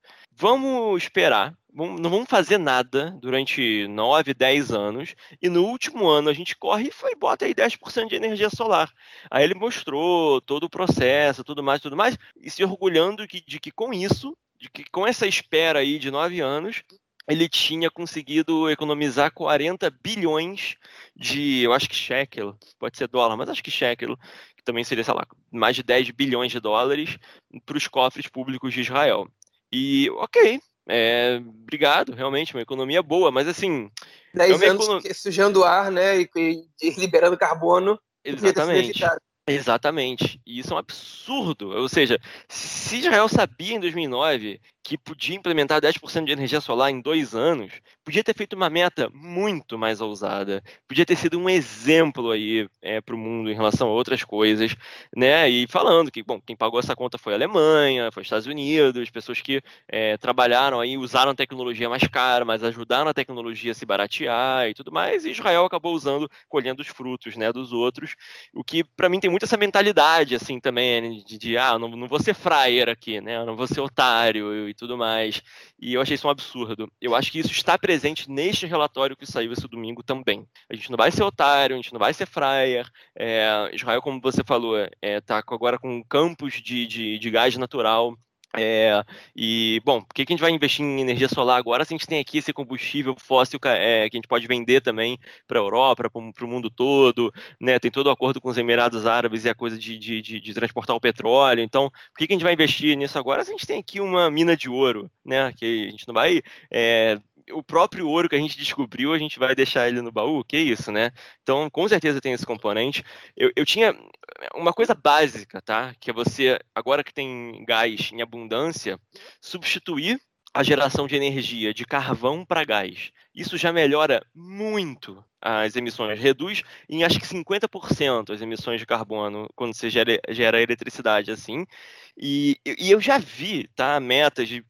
C: Vamos esperar, vamos, não vamos fazer nada durante 9, 10 anos, e no último ano a gente corre e foi, bota aí 10% de energia solar. Aí ele mostrou todo o processo, tudo mais, tudo mais, e se orgulhando de, de que com isso, de que com essa espera aí de 9 anos, ele tinha conseguido economizar 40 bilhões de, eu acho que shekel, pode ser dólar, mas acho que shekel, que também seria, sei lá, mais de 10 bilhões de dólares para os cofres públicos de Israel. E, ok, é, obrigado, realmente, uma economia boa, mas assim...
B: 10 é anos econom... sujando o ar, né, e, e liberando carbono.
C: Exatamente. Exatamente. E isso é um absurdo. Ou seja, se Israel sabia em 2009 que podia implementar 10% de energia solar em dois anos, podia ter feito uma meta muito mais ousada, podia ter sido um exemplo aí é, para o mundo em relação a outras coisas, né? E falando que, bom, quem pagou essa conta foi a Alemanha, foi os Estados Unidos, pessoas que é, trabalharam aí, usaram tecnologia mais cara, mas ajudaram a tecnologia a se baratear e tudo mais, e Israel acabou usando, colhendo os frutos, né, dos outros, o que para mim tem muito essa mentalidade, assim, também, né, de, de ah, não, não vou ser fryer aqui, né, não vou ser otário e tudo mais. E eu achei isso um absurdo. Eu acho que isso está presente neste relatório que saiu esse domingo também. A gente não vai ser otário, a gente não vai ser fryer. É, Israel, como você falou, está é, tá agora com campos de, de, de gás natural é, e, bom, por que, que a gente vai investir em energia solar agora se a gente tem aqui esse combustível fóssil é, que a gente pode vender também para a Europa, para o mundo todo, né? Tem todo o acordo com os Emirados Árabes e a coisa de, de, de, de transportar o petróleo. Então, por que, que a gente vai investir nisso agora se a gente tem aqui uma mina de ouro, né? Que a gente não vai é, o próprio ouro que a gente descobriu, a gente vai deixar ele no baú? Que isso, né? Então, com certeza tem esse componente. Eu, eu tinha uma coisa básica, tá? Que é você, agora que tem gás em abundância, substituir a geração de energia de carvão para gás. Isso já melhora muito as emissões, reduz em acho que 50% as emissões de carbono quando você gera, gera eletricidade assim. E, e, eu já vi tá, metas de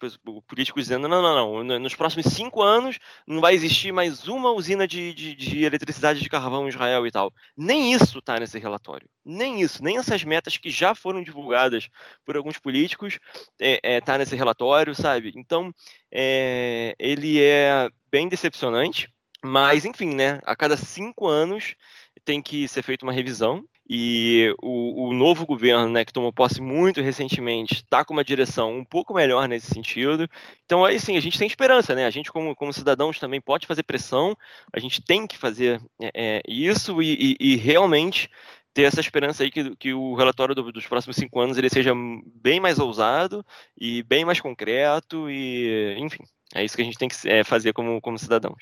C: políticos dizendo: não, não, não, nos próximos cinco anos não vai existir mais uma usina de, de, de eletricidade de carvão em Israel e tal. Nem isso está nesse relatório. Nem isso, nem essas metas que já foram divulgadas por alguns políticos é, é, tá nesse relatório, sabe? Então, é, ele é bem decepcionante, mas enfim, né? A cada cinco anos tem que ser feita uma revisão e o, o, novo governo, né, que tomou posse muito recentemente, está com uma direção um pouco melhor nesse sentido. Então, aí sim, a gente tem esperança, né? A gente, como, como cidadãos, também pode fazer pressão, a gente tem que fazer é, é isso e, e, e, realmente ter essa esperança aí que, que o relatório do, dos próximos cinco anos ele seja bem mais ousado e bem mais concreto e, enfim, é isso que a gente tem que é, fazer como, como cidadãos.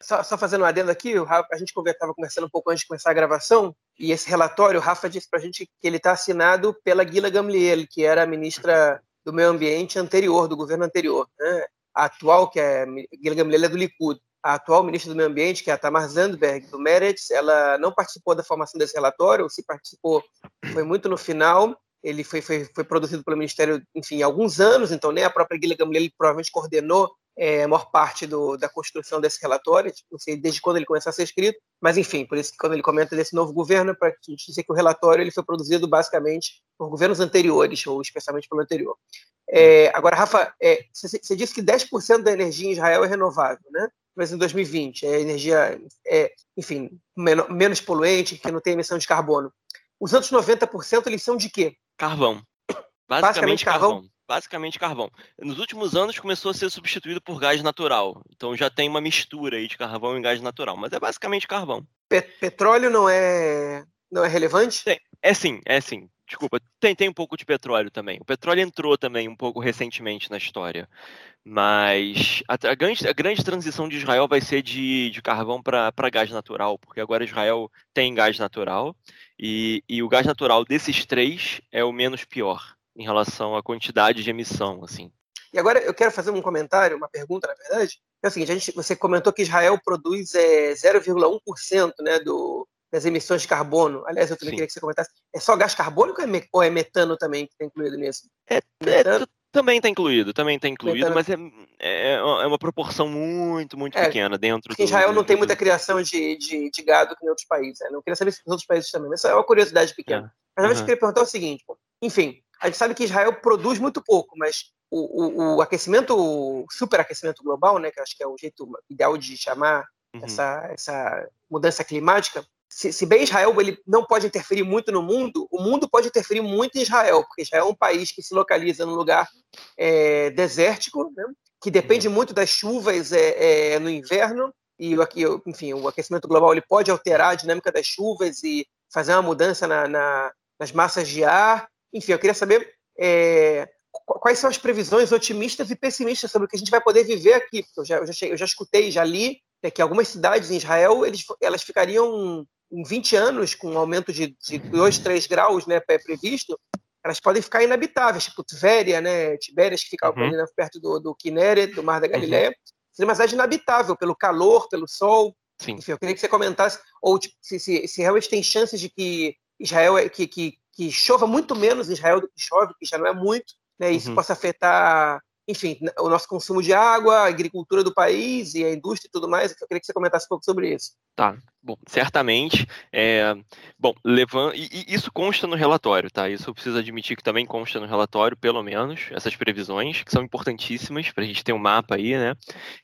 B: Só, só fazendo um adendo aqui, Rafa, a gente estava conversando um pouco antes de começar a gravação, e esse relatório, o Rafa disse para a gente que ele está assinado pela Guila Gamliel, que era a ministra do Meio Ambiente anterior, do governo anterior. Né? A atual, que é Guila Gamliel, é do Likud. A atual ministra do Meio Ambiente, que é a Tamar Zandberg, do Meretz, ela não participou da formação desse relatório, ou se participou, foi muito no final, ele foi, foi, foi, produzido pelo Ministério, enfim, há alguns anos, então nem a própria Guilherme Gamliel provavelmente coordenou é, a maior parte do, da construção desse relatório, tipo, não sei desde quando ele começou a ser escrito, mas enfim, por isso que quando ele comenta desse novo governo, é para dizer que o relatório ele foi produzido basicamente por governos anteriores, ou especialmente pelo anterior. É, agora, Rafa, é, você, você disse que 10% da energia em Israel é renovável, né? Mas em 2020, é energia, é, enfim, menos, menos poluente, que não tem emissão de carbono. Os outros 90% eles são de quê?
C: Carvão. Basicamente, Basicamente carvão. carvão. Basicamente carvão. Nos últimos anos começou a ser substituído por gás natural. Então já tem uma mistura aí de carvão e gás natural, mas é basicamente carvão.
B: petróleo não é não é relevante?
C: É sim, é sim. Desculpa, tem, tem um pouco de petróleo também. O petróleo entrou também um pouco recentemente na história. Mas a, a, grande, a grande, transição de Israel vai ser de, de carvão para gás natural, porque agora Israel tem gás natural e, e o gás natural desses três é o menos pior em relação à quantidade de emissão, assim.
B: E agora eu quero fazer um comentário, uma pergunta, na verdade. É o seguinte, gente, você comentou que Israel produz é, 0,1% né, do, das emissões de carbono. Aliás, eu também Sim. queria que você comentasse. É só gás carbônico ou é, é metano também que está incluído nisso?
C: É, é também está incluído, também está incluído, metano. mas é, é, é, uma proporção muito, muito é, pequena dentro
B: do. Israel não tem muita criação de, de, de gado que em outros países. Né? Não queria saber se nos outros países também, mas isso é uma curiosidade pequena. É. Mas uhum. eu queria perguntar o seguinte: enfim, a gente sabe que Israel produz muito pouco, mas o, o, o aquecimento, o superaquecimento global, né, que acho que é o jeito ideal de chamar uhum. essa, essa mudança climática, se, se, bem Israel ele não pode interferir muito no mundo, o mundo pode interferir muito em Israel, porque Israel é um país que se localiza num lugar é, desértico, né, que depende uhum. muito das chuvas é, é, no inverno, e aqui, enfim, o aquecimento global ele pode alterar a dinâmica das chuvas e fazer uma mudança na, na, nas massas de ar. Enfim, eu queria saber é, quais são as previsões otimistas e pessimistas sobre o que a gente vai poder viver aqui. Eu já, eu já, eu já escutei, já li é que algumas cidades em Israel eles, elas ficariam em 20 anos, com um aumento de, de 2, 3 graus né, previsto, elas podem ficar inabitáveis, tipo Tvéria, né, Tibérias, que fica uhum. perto do, do Kinneret, do Mar da Galileia, uhum. seria uma cidade inabitável pelo calor, pelo sol. Sim. Enfim, eu queria que você comentasse, ou tipo, se, se, se realmente tem chances de que Israel, é, que, que, que chova muito menos em Israel do que chove, que já não é muito, né, isso uhum. possa afetar enfim, o nosso consumo de água, a agricultura do país e a indústria e tudo mais. Eu queria que você comentasse um pouco sobre isso.
C: Tá, bom, certamente. É, bom, levando, e, e, isso consta no relatório, tá? Isso eu preciso admitir que também consta no relatório, pelo menos, essas previsões, que são importantíssimas para a gente ter um mapa aí, né?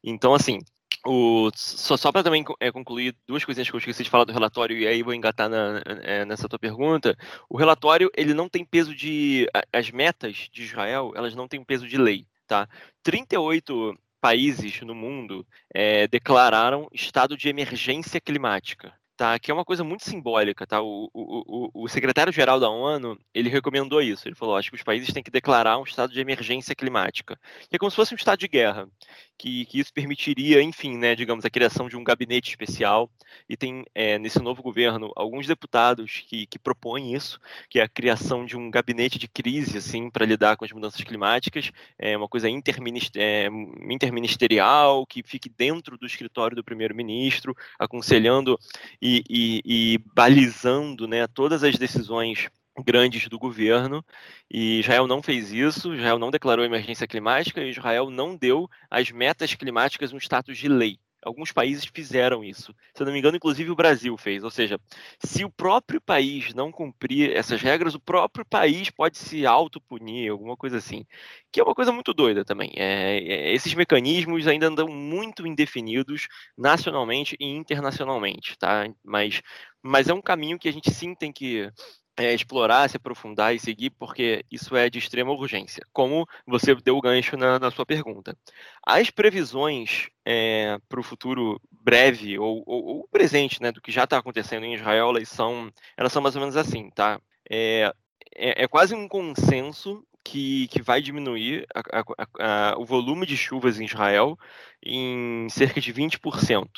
C: Então, assim, o, só só para também é, concluir duas coisinhas que eu esqueci de falar do relatório e aí vou engatar na, é, nessa tua pergunta. O relatório ele não tem peso de as metas de Israel elas não têm peso de lei tá? 38 países no mundo é, declararam estado de emergência climática tá? Que é uma coisa muito simbólica, tá? O, o, o, o secretário-geral da ONU, ele recomendou isso. Ele falou, acho que os países têm que declarar um estado de emergência climática, que é como se fosse um estado de guerra, que, que isso permitiria, enfim, né, digamos, a criação de um gabinete especial. E tem é, nesse novo governo alguns deputados que, que propõem isso, que é a criação de um gabinete de crise, assim, para lidar com as mudanças climáticas, é uma coisa interminister, é, interministerial que fique dentro do escritório do primeiro-ministro, aconselhando e e, e, e balizando né, todas as decisões grandes do governo, e Israel não fez isso, Israel não declarou emergência climática, Israel não deu as metas climáticas um status de lei. Alguns países fizeram isso. Se eu não me engano, inclusive o Brasil fez. Ou seja, se o próprio país não cumprir essas regras, o próprio país pode se autopunir, alguma coisa assim. Que é uma coisa muito doida também. É, é, esses mecanismos ainda andam muito indefinidos nacionalmente e internacionalmente, tá? Mas, mas é um caminho que a gente sim tem que é, explorar, se aprofundar e seguir, porque isso é de extrema urgência, como você deu o gancho na, na sua pergunta. As previsões é, para o futuro breve ou, ou, ou, presente, né, do que já está acontecendo em Israel, elas são, elas são mais ou menos assim, tá? É, é, é quase um consenso que, que vai diminuir a, a, a, o volume de chuvas em Israel em cerca de 20%.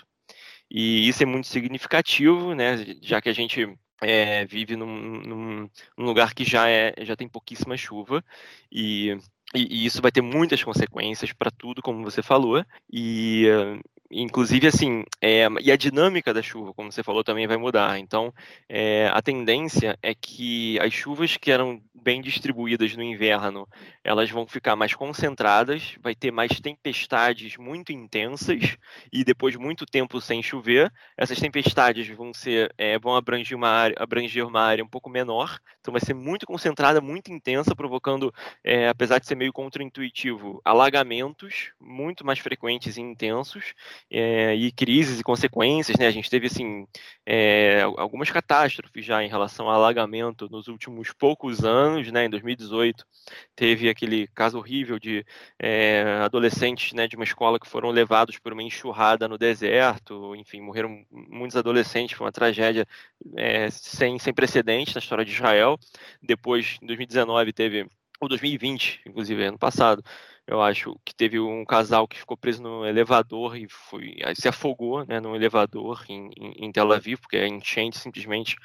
C: E isso é muito significativo, né, já que a gente é, vive num, num, num, lugar que já, é, já tem pouquíssima chuva e, e, e isso vai ter muitas consequências para tudo, como você falou. E, inclusive, assim, é, e a dinâmica da chuva, como você falou, também vai mudar. Então, é, a tendência é que as chuvas que eram bem distribuídas no inverno, elas vão ficar mais concentradas, vai ter mais tempestades muito intensas e depois muito tempo sem chover. Essas tempestades vão ser, é, vão abranger uma área, abranger uma área um pouco menor, então vai ser muito concentrada, muito intensa, provocando, é, apesar de ser meio contraintuitivo, alagamentos muito mais frequentes e intensos é, e crises e consequências, né? A gente teve assim é, algumas catástrofes já em relação ao alagamento nos últimos poucos anos, né? Em 2018 teve aquele caso horrível de é, adolescentes, né, de uma escola que foram levados por uma enxurrada no deserto, enfim, morreram muitos adolescentes, foi uma tragédia sem, sem precedentes na história de Israel. Depois, em 2019 teve ou 2020, inclusive ano passado, eu acho que teve um casal que ficou preso no elevador e foi, se afogou né, no elevador em, em, em Tel Aviv, porque a enchente simplesmente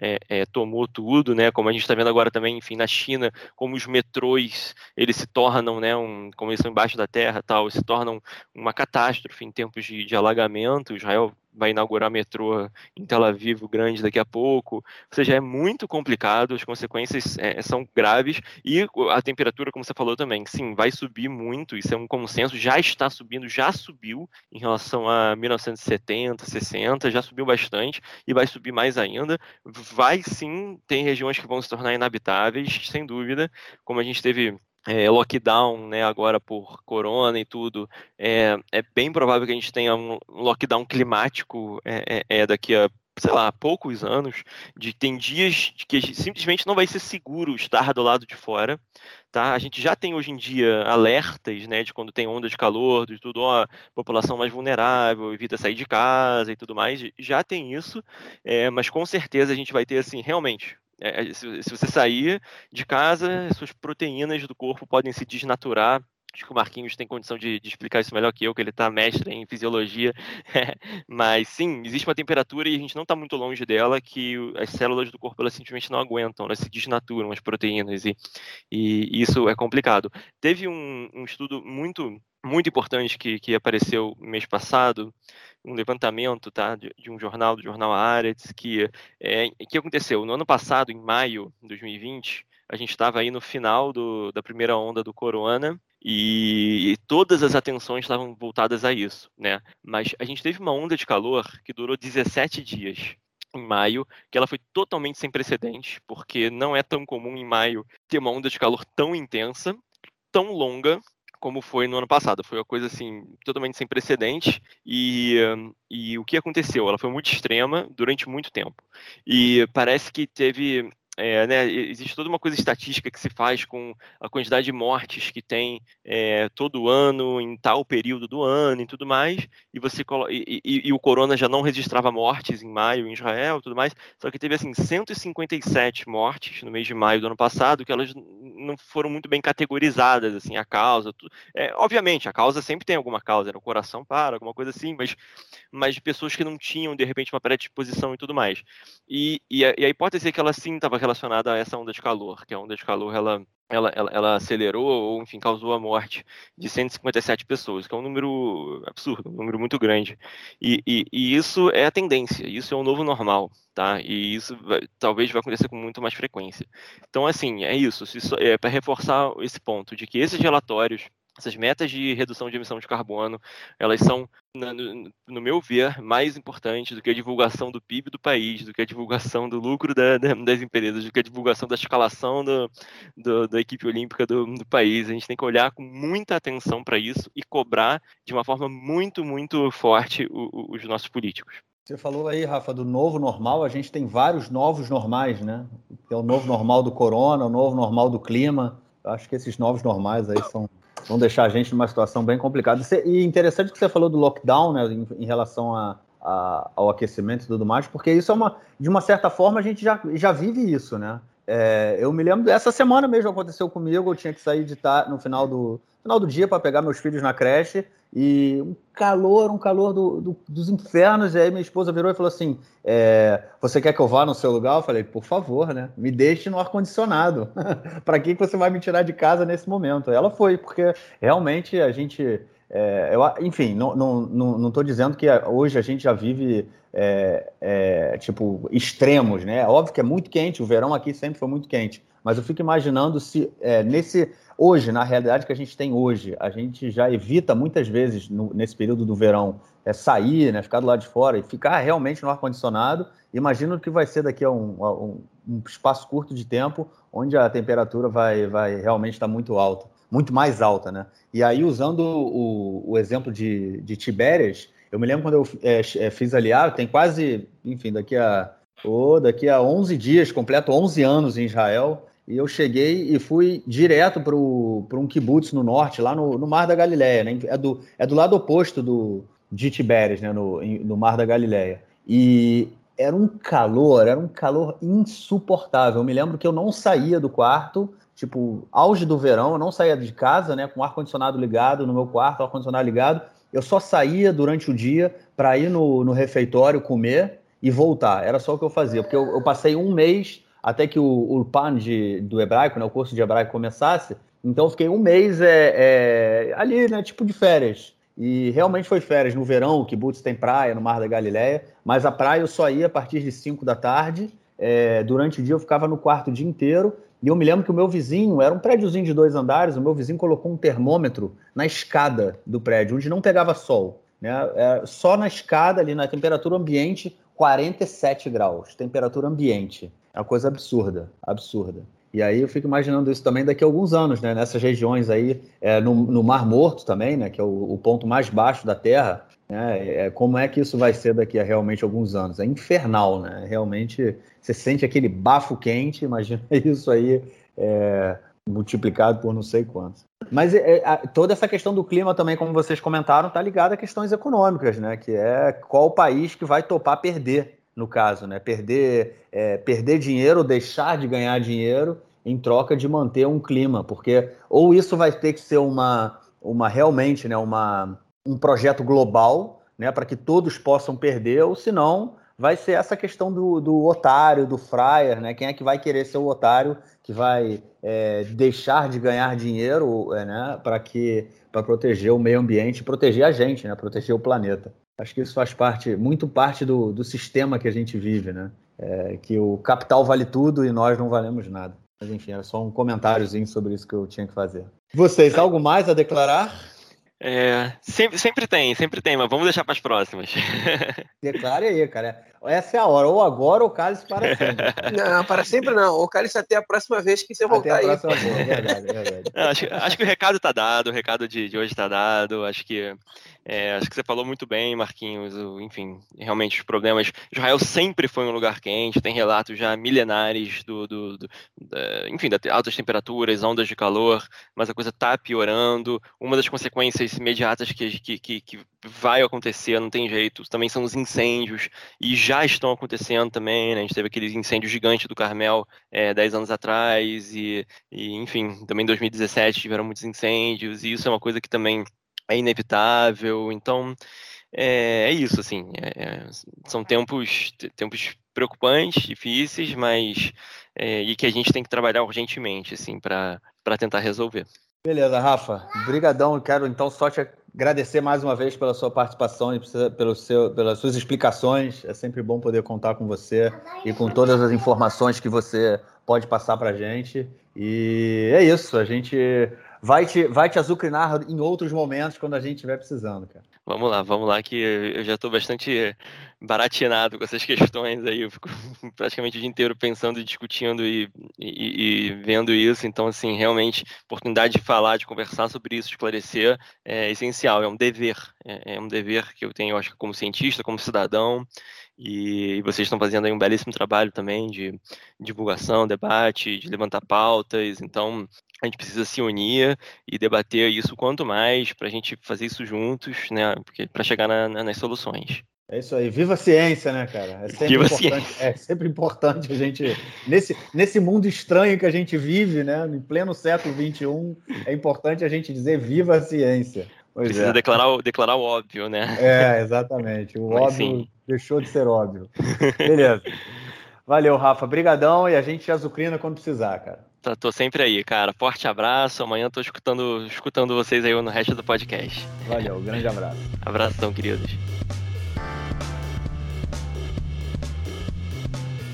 C: é, é, tomou tudo, né? Como a gente está vendo agora também, enfim, na China, como os metrôs eles se tornam, né? Um, como eles são embaixo da terra, tal, se tornam uma catástrofe em tempos de, de alagamento. Israel vai inaugurar metrô em Tel Aviv grande daqui a pouco. Ou seja, é muito complicado, as consequências é, são graves e a temperatura, como você falou também, sim, vai subir muito, isso é um consenso, já está subindo, já subiu em relação a 1970, 60, já subiu bastante e vai subir mais ainda. Vai sim, tem regiões que vão se tornar inabitáveis, sem dúvida, como a gente teve é, lockdown, né, agora por corona e tudo, é, é bem provável que a gente tenha um lockdown climático é, é, daqui a sei lá, poucos anos, de tem dias que simplesmente não vai ser seguro estar do lado de fora, tá? A gente já tem hoje em dia alertas, né, de quando tem onda de calor, de tudo, ó, população mais vulnerável, evita sair de casa e tudo mais, já tem isso, é, mas com certeza a gente vai ter, assim, realmente, é, é, se, você sair de casa, suas proteínas do corpo podem se desnaturar. Acho que o Marquinhos tem condição de, de explicar isso melhor que eu, que ele está mestre em fisiologia. [laughs] Mas sim, existe uma temperatura e a gente não está muito longe dela, que as células do corpo elas simplesmente não aguentam, elas se desnaturam, as proteínas, e, e isso é complicado. Teve um, um estudo muito muito importante que, que apareceu mês passado, um levantamento tá, de, de um jornal, do jornal Haaretz, que é, que aconteceu no ano passado, em maio de 2020, a gente estava aí no final do, da primeira onda do corona e, e, todas as atenções estavam voltadas a isso, né? Mas a gente teve uma onda de calor que durou 17 dias em maio, que ela foi totalmente sem precedentes, porque não é tão comum em maio ter uma onda de calor tão intensa, tão longa como foi no ano passado. Foi uma coisa assim totalmente sem precedentes e, e o que aconteceu? Ela foi muito extrema durante muito tempo e parece que teve é, né, existe toda uma coisa estatística que se faz com a quantidade de mortes que tem é, todo ano, em tal período do ano e tudo mais, e você e, e, e, o corona já não registrava mortes em maio em Israel tudo mais, só que teve assim 157 mortes no mês de maio do ano passado, que elas não foram muito bem categorizadas, assim, a causa. É, obviamente, a causa sempre tem alguma causa, era o coração para, alguma coisa assim, mas, mas de pessoas que não tinham, de repente, uma predisposição e tudo mais. E, e, a, e a hipótese é que ela sim estava relacionada a essa onda de calor, que a onda de calor ela, ela, ela, ela, acelerou ou, enfim, causou a morte de 157 pessoas, que é um número absurdo, um número muito grande. E, e, e isso é a tendência, isso é o novo normal, tá? E isso vai, talvez vai acontecer com muito mais frequência. Então, assim, é isso, é para reforçar esse ponto de que esses relatórios essas metas de redução de emissão de carbono, elas são, no, meu ver, mais importantes do que a divulgação do PIB do país, do que a divulgação do lucro da, da, das empresas, do que a divulgação da escalação do, do, da equipe olímpica do, do, país. A gente tem que olhar com muita atenção para isso e cobrar de uma forma muito, muito forte o, o, os nossos políticos.
A: Você falou aí, Rafa, do novo normal. A gente tem vários novos normais, né? É o novo normal do corona, o novo normal do clima. Acho que esses novos normais aí são vão deixar a gente numa situação bem complicada. E interessante que você falou do lockdown, né, em, em relação a, a, ao aquecimento e tudo mais, porque isso é uma, de uma certa forma, a gente já, já vive isso, né? É, eu me lembro, essa semana mesmo aconteceu comigo, eu tinha que sair de tar, no final do, final do dia para pegar meus filhos na creche e um calor, um calor do, do, dos infernos. E aí minha esposa virou e falou assim: é, Você quer que eu vá no seu lugar? Eu falei: Por favor, né? Me deixe no ar-condicionado. [laughs] para que você vai me tirar de casa nesse momento? Ela foi, porque realmente a gente. É, eu, enfim, não estou não, não, não dizendo que hoje a gente já vive é, é, tipo extremos, né? Óbvio que é muito quente, o verão aqui sempre foi muito quente, mas eu fico imaginando se é, nesse Hoje, na realidade que a gente tem hoje, a gente já evita muitas vezes, no, nesse período do verão, é sair, né, ficar do lado de fora e ficar realmente no ar-condicionado. Imagina o que vai ser daqui a um, a um, um, espaço curto de tempo, onde a temperatura vai, vai realmente estar muito alta, muito mais alta. Né? E aí, usando o, o exemplo de, de Tibérias, eu me lembro quando eu é, é fiz aliado, tem quase, enfim, daqui a, oh, daqui a 11 dias, completo 11 anos em Israel, e eu cheguei e fui direto para um kibutz no norte, lá no, no Mar da Galileia, né? É do, é do lado oposto do, de Tibérias, né? No, no Mar da Galileia. E era um calor, era um calor insuportável. Eu me lembro que eu não saía do quarto, tipo, auge do verão, eu não saía de casa, né, com ar-condicionado ligado no meu quarto, ar-condicionado ligado, eu só saía durante o dia para ir no, no refeitório comer e voltar. Era só o que eu fazia, porque eu, eu passei um mês até que o, o PAN de, do hebraico, né, o curso de hebraico começasse, então fiquei um mês é, é, ali, né, tipo de férias. E realmente foi férias no verão, o Kibutz tem praia no Mar da Galileia, mas a praia eu só ia a partir de 5 da tarde. É, durante o dia eu ficava no quarto o dia inteiro. E eu me lembro que o meu vizinho, era um prédiozinho de dois andares, o meu vizinho colocou um termômetro na escada do prédio, onde não pegava sol. Né? É, só na escada, ali na temperatura ambiente, 47 graus. Temperatura ambiente. É uma coisa absurda, absurda. E aí eu fico imaginando isso também daqui a alguns anos, né? Nessas regiões aí, é, no, no, Mar Morto também, né? Que é o, o ponto mais baixo da Terra. Né? É, como é que isso vai ser daqui a realmente alguns anos? É infernal, né? Realmente, você sente aquele bafo quente, [laughs] imagina isso aí é, multiplicado por não sei quantos. Mas é, é toda essa questão do clima também, como vocês comentaram, está ligada a questões econômicas, né? Que é qual país que vai topar perder no caso, né? Perder, é, perder dinheiro ou deixar de ganhar dinheiro em troca de manter um clima, porque ou isso vai ter que ser uma, uma realmente né, uma, um projeto global, né, para que todos possam perder, ou senão vai ser essa questão do, do otário, do fryer, né? Quem é que vai querer ser o otário que vai é, deixar de ganhar dinheiro, é, né? Para que para proteger o meio ambiente, proteger a gente, né? Proteger o planeta. Acho que isso faz parte, muito parte do, do sistema que a gente vive, né? É, que o capital vale tudo e nós não valemos nada. Mas enfim, era só um comentáriozinho sobre isso que eu tinha que fazer. Vocês, algo mais a declarar?
C: É, sempre, sempre tem, sempre tem, mas vamos deixar para as próximas. [laughs]
A: Declare aí, cara. Essa é a hora, ou agora ou cálice para [laughs] sempre.
B: Não, para sempre não. Ou cálice até a próxima vez que você voltar até a próxima aí. Vez, é verdade,
C: é verdade. acho, acho, que o recado está dado, o recado de, de hoje está dado. Acho que é, acho que você falou muito bem, Marquinhos. Enfim, realmente os problemas. Israel sempre foi um lugar quente, tem relatos já milenares do, do, do da, enfim, das altas temperaturas, ondas de calor, mas a coisa está piorando. Uma das consequências imediatas que, que, que, que vai acontecer, não tem jeito, também são os incêndios, e já estão acontecendo também, né? A gente teve aqueles incêndios gigantes do Carmel é, 10 anos atrás, e, e enfim, também em 2017 tiveram muitos incêndios, e isso é uma coisa que também é inevitável. Então, é, é isso, assim. É, é são tempos, tempos preocupantes, difíceis, mas é, e que a gente tem que trabalhar urgentemente, assim, para tentar resolver.
A: Beleza, Rafa. Obrigadão. Quero então só te agradecer mais uma vez pela sua participação e pelo seu, pelas suas explicações. É sempre bom poder contar com você e com todas as informações que você pode passar para a gente. E é isso. A gente vai te, vai te azucrinar em outros momentos quando a gente estiver precisando, cara.
C: Vamos lá, vamos lá, que eu já estou bastante baratinado com essas [laughs] questões aí. Eu fico [laughs] praticamente o dia inteiro pensando discutindo e, e, e, vendo isso. Então, assim, realmente, oportunidade de falar, de conversar sobre isso, esclarecer, é essencial, é um dever. É, é um dever que eu tenho, eu acho, como cientista, como cidadão. E vocês estão fazendo aí um belíssimo trabalho também de divulgação, debate, de levantar pautas. Então, a gente precisa se unir e debater isso quanto mais para a gente fazer isso juntos, né? Para chegar na, na, nas soluções.
A: É isso aí, viva a ciência, né, cara? É sempre, viva importante, é sempre importante a gente, nesse, nesse mundo estranho que a gente vive, né, em pleno século XXI, é importante a gente dizer viva a ciência.
C: Pois Precisa é. declarar, o, declarar o óbvio, né?
A: É, exatamente. O Mas óbvio sim. deixou de ser óbvio. Beleza. Valeu, Rafa. Brigadão e a gente azucrina quando precisar, cara.
C: Tô, tô, sempre aí, cara. Forte abraço. Amanhã tô escutando, escutando vocês aí no resto do podcast.
A: Valeu, grande abraço.
C: Abração, queridos.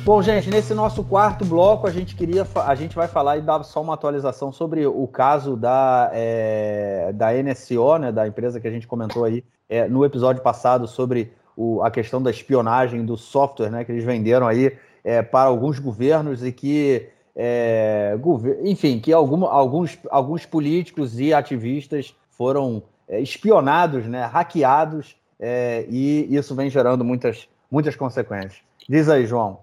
A: Bom, gente, nesse nosso quarto bloco a gente queria, a gente vai falar e dar só uma atualização sobre o caso da, é, da NSO, né, da empresa que a gente comentou aí é, no episódio passado sobre o, a questão da espionagem do software, né, que eles venderam aí é, para alguns governos e que, é, enfim, que algum, alguns, alguns políticos e ativistas foram é, espionados, né, hackeados, é, e isso vem gerando muitas, muitas consequências. Diz aí, João.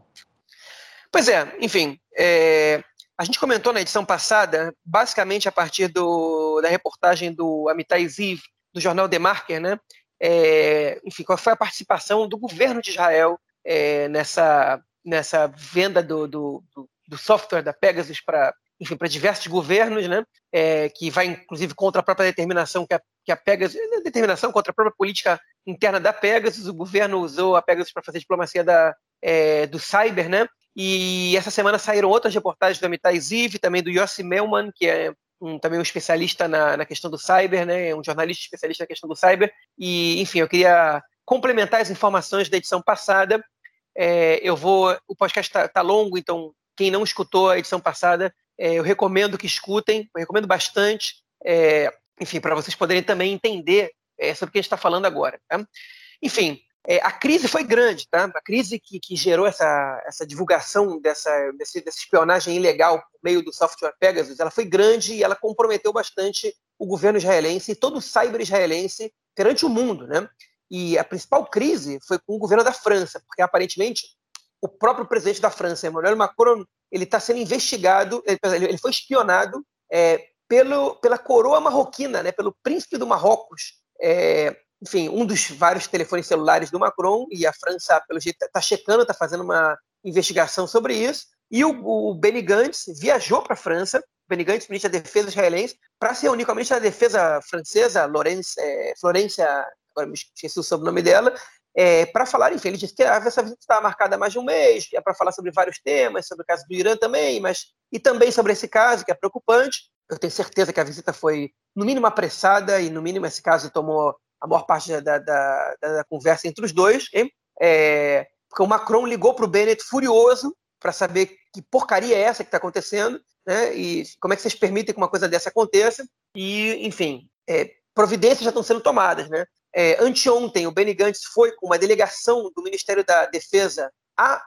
B: Pois é, enfim, é, a gente comentou na edição passada, basicamente a partir do, da reportagem do Amitai Ziv, do jornal The Marker, né? É, enfim, qual foi a participação do governo de Israel é, nessa, nessa venda do, do, do, software da Pegasus para enfim, para diversos governos, né? É, que vai inclusive contra a própria determinação que a, que a Pegasus, é, determinação contra a própria política interna da Pegasus. O governo usou a Pegasus para fazer diplomacia da, é, do cyber, né? E essa semana saíram outras reportagens do Amitai Ziv, também do Yossi Melman, que é um, também um especialista na, na, questão do cyber, né? Um jornalista especialista na questão do cyber. E, enfim, eu queria complementar as informações da edição passada. É, eu vou. O podcast está tá longo, então quem não escutou a edição passada, é, eu recomendo que escutem, eu recomendo bastante, é, enfim, para vocês poderem também entender é, sobre o que a gente está falando agora. Tá? Enfim, é, a crise foi grande, tá? A crise que, que gerou essa, essa divulgação dessa, desse, dessa espionagem ilegal por meio do software Pegasus, ela foi grande e ela comprometeu bastante o governo israelense e todo o cyber israelense perante o mundo, né? E a principal crise foi com o governo da França, porque aparentemente o próprio presidente da França, Emmanuel Macron, ele está sendo investigado, ele, foi espionado é, pelo, pela coroa marroquina, né, pelo príncipe do Marrocos, é, enfim, um dos vários telefones celulares do Macron, e a França, pelo jeito, está checando, está fazendo uma investigação sobre isso, e o, o Benny Gantz viajou para a França, Benny Gantz, ministro da Defesa israelense, para se reunir com a ministra da Defesa francesa, Laurence, é, Florência, agora me esqueci o sobrenome dela, é, para falar, enfim, ele disse que essa visita estava marcada há mais de um mês, é para falar sobre vários temas, sobre o caso do Irã também, mas e também sobre esse caso que é preocupante. Eu tenho certeza que a visita foi, no mínimo, apressada e, no mínimo, esse caso tomou a maior parte da, da, da, da conversa entre os dois. É, porque o Macron ligou para o Bennett furioso para saber que porcaria é essa que está acontecendo, né? E como é que vocês permitem que uma coisa dessa aconteça? E, enfim, é, providências já estão sendo tomadas, né? É, anteontem, o Benny Gantz foi com uma delegação do Ministério da Defesa a,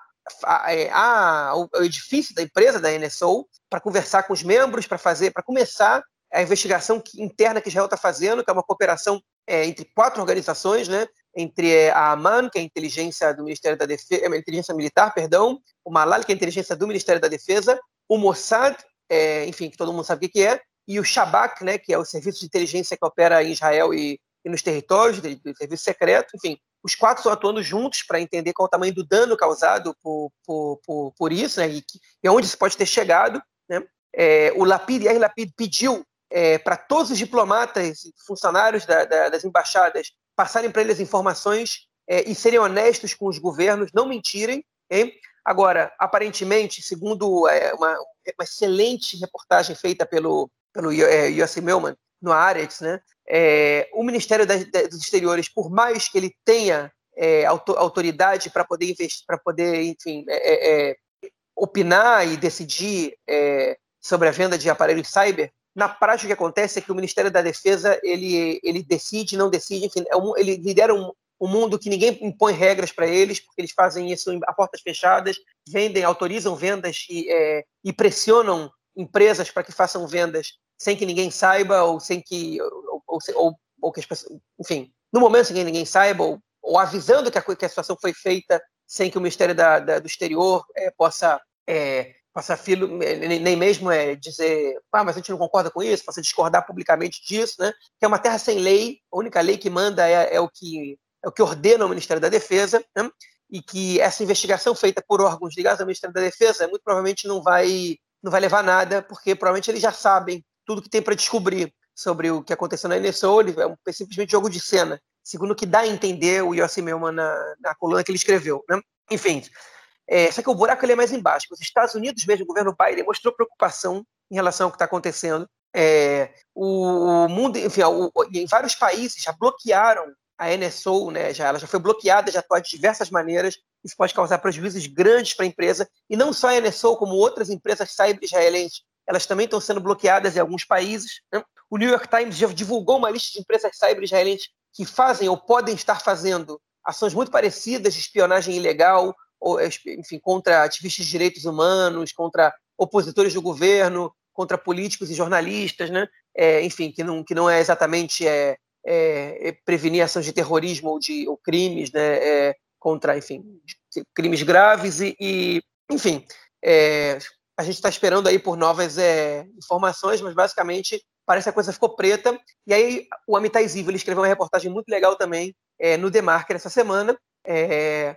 B: a, é, a, ao edifício da empresa, da NSO, para conversar com os membros, para fazer, para começar a investigação interna que Israel está fazendo, que é uma cooperação é, entre quatro organizações, né? entre é, a AMAN, que é a inteligência do Ministério da Defesa, é, inteligência militar, perdão, o Malal, que é a inteligência do Ministério da Defesa, o Mossad, é, enfim, que todo mundo sabe o que é, e o Shabak, né, que é o serviço de inteligência que opera em Israel e, e nos territórios do serviço secreto, enfim, os quatro estão atuando juntos para entender qual é o tamanho do dano causado por, por, por, por isso, né, e, e aonde isso pode ter chegado. Né? É, o Lapid, R. Lapid pediu é, para todos os diplomatas e funcionários da, da, das embaixadas passarem para eles informações é, e serem honestos com os governos, não mentirem. Hein? Agora, aparentemente, segundo é, uma, uma, excelente reportagem feita pelo, pelo é, Melman no Aretz, né? É, o Ministério dos Exteriores, por mais que ele tenha é, autoridade para poder investir, para poder, enfim, é, é, opinar e decidir sobre a venda de aparelhos cyber, na prática, o que acontece é que o Ministério da Defesa ele, ele decide, não decide, enfim, é ele lidera um, um mundo que ninguém impõe regras para eles, porque eles fazem isso a portas fechadas, vendem, autorizam vendas e, é, e pressionam empresas para que façam vendas sem que ninguém saiba ou sem que ou, ou, ou, ou que as pessoas, enfim, no momento sem que ninguém saiba ou, ou avisando que a, que a situação foi feita sem que o Ministério da, da, do Exterior é, possa é, filo, nem mesmo é dizer, ah, mas a gente não concorda com isso, possa discordar publicamente disso, né? Que é uma terra sem lei, a única lei que manda é, é o que é o que ordena o Ministério da Defesa, né? e que essa investigação feita por órgãos ligados ao Ministério da Defesa muito provavelmente não vai não vai levar nada, porque provavelmente eles já sabem tudo que tem para descobrir sobre o que aconteceu na NSO, é um, é simplesmente jogo de cena, segundo o que dá a entender o Yossi Melman na, na coluna que ele escreveu. Né? Enfim, é, só que o buraco ele é mais embaixo. Os Estados Unidos, mesmo o governo Biden, mostrou preocupação em relação ao que está acontecendo. É, o, o, mundo, enfim, o, em vários países já bloquearam a NSO, né, já, ela já foi bloqueada, já atua de diversas maneiras. Isso pode causar prejuízos grandes para a empresa. E não só a NSO, como outras empresas cyber israelenses, elas também estão sendo bloqueadas em alguns países. Né? O New York Times já divulgou uma lista de empresas cyber israelenses que fazem ou podem estar fazendo ações muito parecidas de espionagem ilegal enfim, contra ativistas de direitos humanos, contra opositores do governo, contra políticos e jornalistas, né? É, enfim, que não, que não é exatamente é, é, é prevenir ações de terrorismo ou de ou crimes, né? É, contra, enfim, crimes graves e, e enfim, é, a gente está esperando aí por novas é, informações, mas basicamente parece que a coisa ficou preta. E aí o Amitai Ziv, ele escreveu uma reportagem muito legal também no The Marker essa semana, é,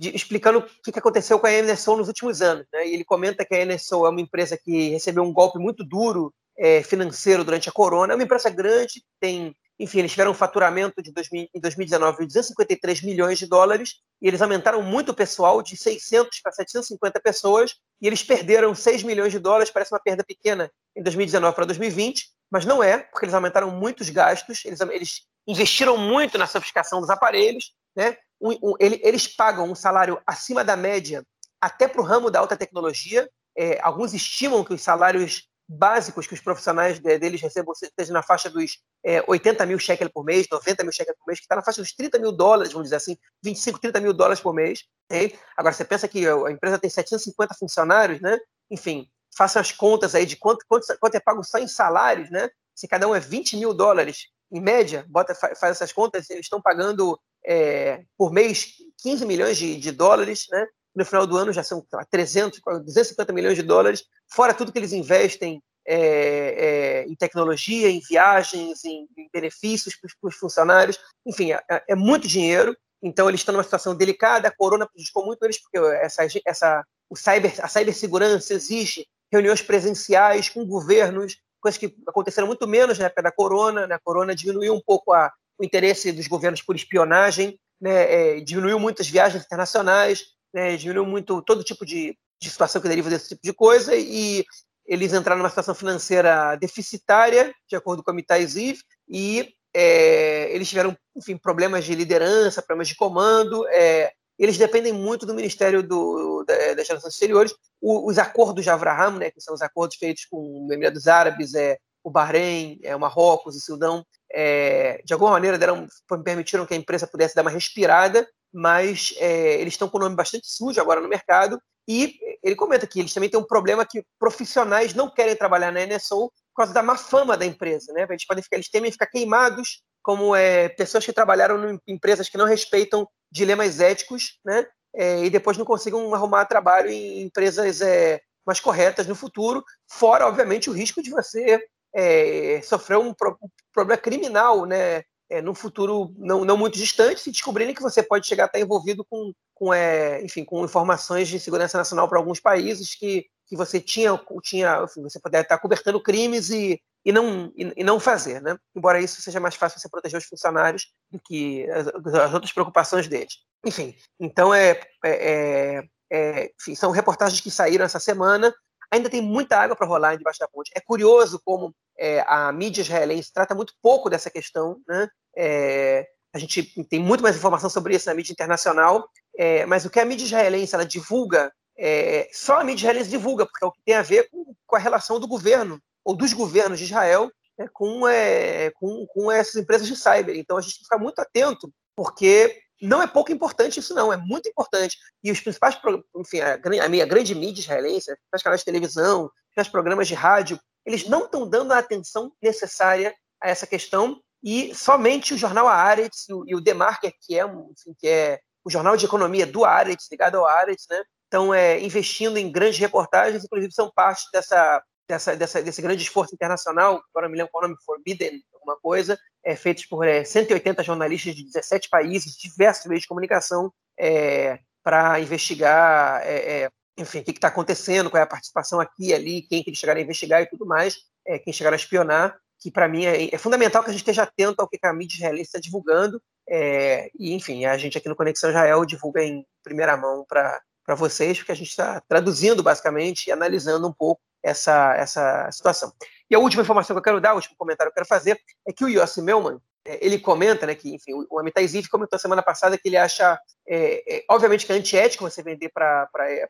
B: explicando o que aconteceu com a NSO nos últimos anos. Né? E ele comenta que a NSO é uma empresa que recebeu um golpe muito duro é, financeiro durante a corona. É uma empresa grande, tem, enfim, eles tiveram um faturamento de 2000, em 2019 de 253 milhões de dólares e eles aumentaram muito o pessoal de 600 para 750 pessoas e eles perderam 6 milhões de dólares, parece uma perda pequena em 2019 para 2020, mas não é, porque eles aumentaram muito os gastos, eles, eles investiram muito na sofisticação dos aparelhos, né? Um, um, eles pagam um salário acima da média até para o ramo da alta tecnologia. É, alguns estimam que os salários básicos que os profissionais deles recebam esteja na faixa dos é, 80 mil shekels por mês, 90 mil shekels por mês, que está na faixa dos 30 mil dólares, vamos dizer assim, 25, 30 mil dólares por mês. Hein? Agora, você pensa que a empresa tem 750 funcionários, né? Enfim, façam as contas aí de quanto, quanto, quanto é pago só em salários, né? Se cada um é 20 mil dólares, em média, bota, faz essas contas, eles estão pagando é, por mês 15 milhões de, de, dólares, né? No final do ano já são 300, 250 milhões de dólares, fora tudo que eles investem é, é, em tecnologia, em viagens, em, em benefícios para os funcionários. Enfim, é, é, muito dinheiro. Então eles estão numa situação delicada. A corona prejudicou muito eles porque essa, essa, o cyber, a cibersegurança exige reuniões presenciais com governos, coisas que aconteceram muito menos na época da corona. Né? A corona diminuiu um pouco a, o interesse dos governos por espionagem, né? é, diminuiu muitas viagens internacionais, né? diminuiu muito todo tipo de, de situação que deriva desse tipo de coisa e eles entraram numa situação financeira deficitária, de acordo com a Mitaiziv, e é, eles tiveram, enfim, problemas de liderança, problemas de comando. É, eles dependem muito do Ministério do, da, das Relações Exteriores. O, os acordos de Abraham, né, que são os acordos feitos com o Emirados Árabes, é, o Bahrein, é, o Marrocos, o Sudão, é, de alguma maneira deram, permitiram que a empresa pudesse dar uma respirada, mas é, eles estão com o nome bastante sujo agora no mercado. E ele comenta que eles também têm um problema que profissionais não querem trabalhar na NSO por causa da má fama da empresa. Né? Eles, podem ficar, eles temem ficar queimados como é, pessoas que trabalharam em empresas que não respeitam dilemas éticos né? É, e depois não consigam arrumar trabalho em empresas é, mais corretas no futuro, fora, obviamente, o risco de você é, sofrer um, pro, um, problema criminal, né? É, no futuro não, não muito distante, se descobrirem que você pode chegar a estar envolvido com, com é, enfim, com informações de segurança nacional para alguns países que, que você tinha, tinha enfim, você poderia estar cobertando crimes e, e, não, e, e, não fazer, né? Embora isso seja mais fácil você proteger os funcionários do que as, as outras preocupações deles. Enfim, então é, é, é, é enfim, são reportagens que saíram essa semana ainda tem muita água para rolar debaixo da ponte. É curioso como é, a mídia israelense trata muito pouco dessa questão, né? É, a gente tem muito mais informação sobre isso na mídia internacional, é, mas o que a mídia israelense ela divulga, é, só a mídia israelense divulga, porque é o que tem a ver com, com a relação do governo, ou dos governos de Israel, né, com, é, com, com essas empresas de cyber. Então a gente tem que ficar muito atento, porque não é pouco importante isso, não, é muito importante. E os principais, enfim, a, a minha grande mídia israelense, os canais de televisão, os programas de rádio, eles não estão dando a atenção necessária a essa questão e somente o jornal Haaretz e o, e o The Marker, que é, enfim, que é o jornal de economia do Haaretz, ligado ao Haaretz, né, estão é, investindo em grandes reportagens, inclusive são parte dessa, dessa, dessa, desse grande esforço internacional, agora me lembro qual é nome, Forbidden, alguma coisa, é, feitos por é, 180 jornalistas de 17 países, diversos meios de comunicação, é, para investigar, é, é, enfim, o que está acontecendo, qual é a participação aqui e ali, quem que eles chegaram a investigar e tudo mais, quem chegaram a espionar, que para mim é, fundamental que a gente esteja atento ao que a mídia israelense está divulgando, e enfim, a gente aqui no Conexão Israel divulga em primeira mão para vocês, porque a gente está traduzindo basicamente e analisando um pouco essa, essa situação. E a última informação que eu quero dar, o último comentário que eu quero fazer, é que o Yossi Melman, é, ele comenta, né, que, enfim, o Amitai Ziv comentou semana passada que ele acha, é, é, obviamente, que é antiético você vender para é,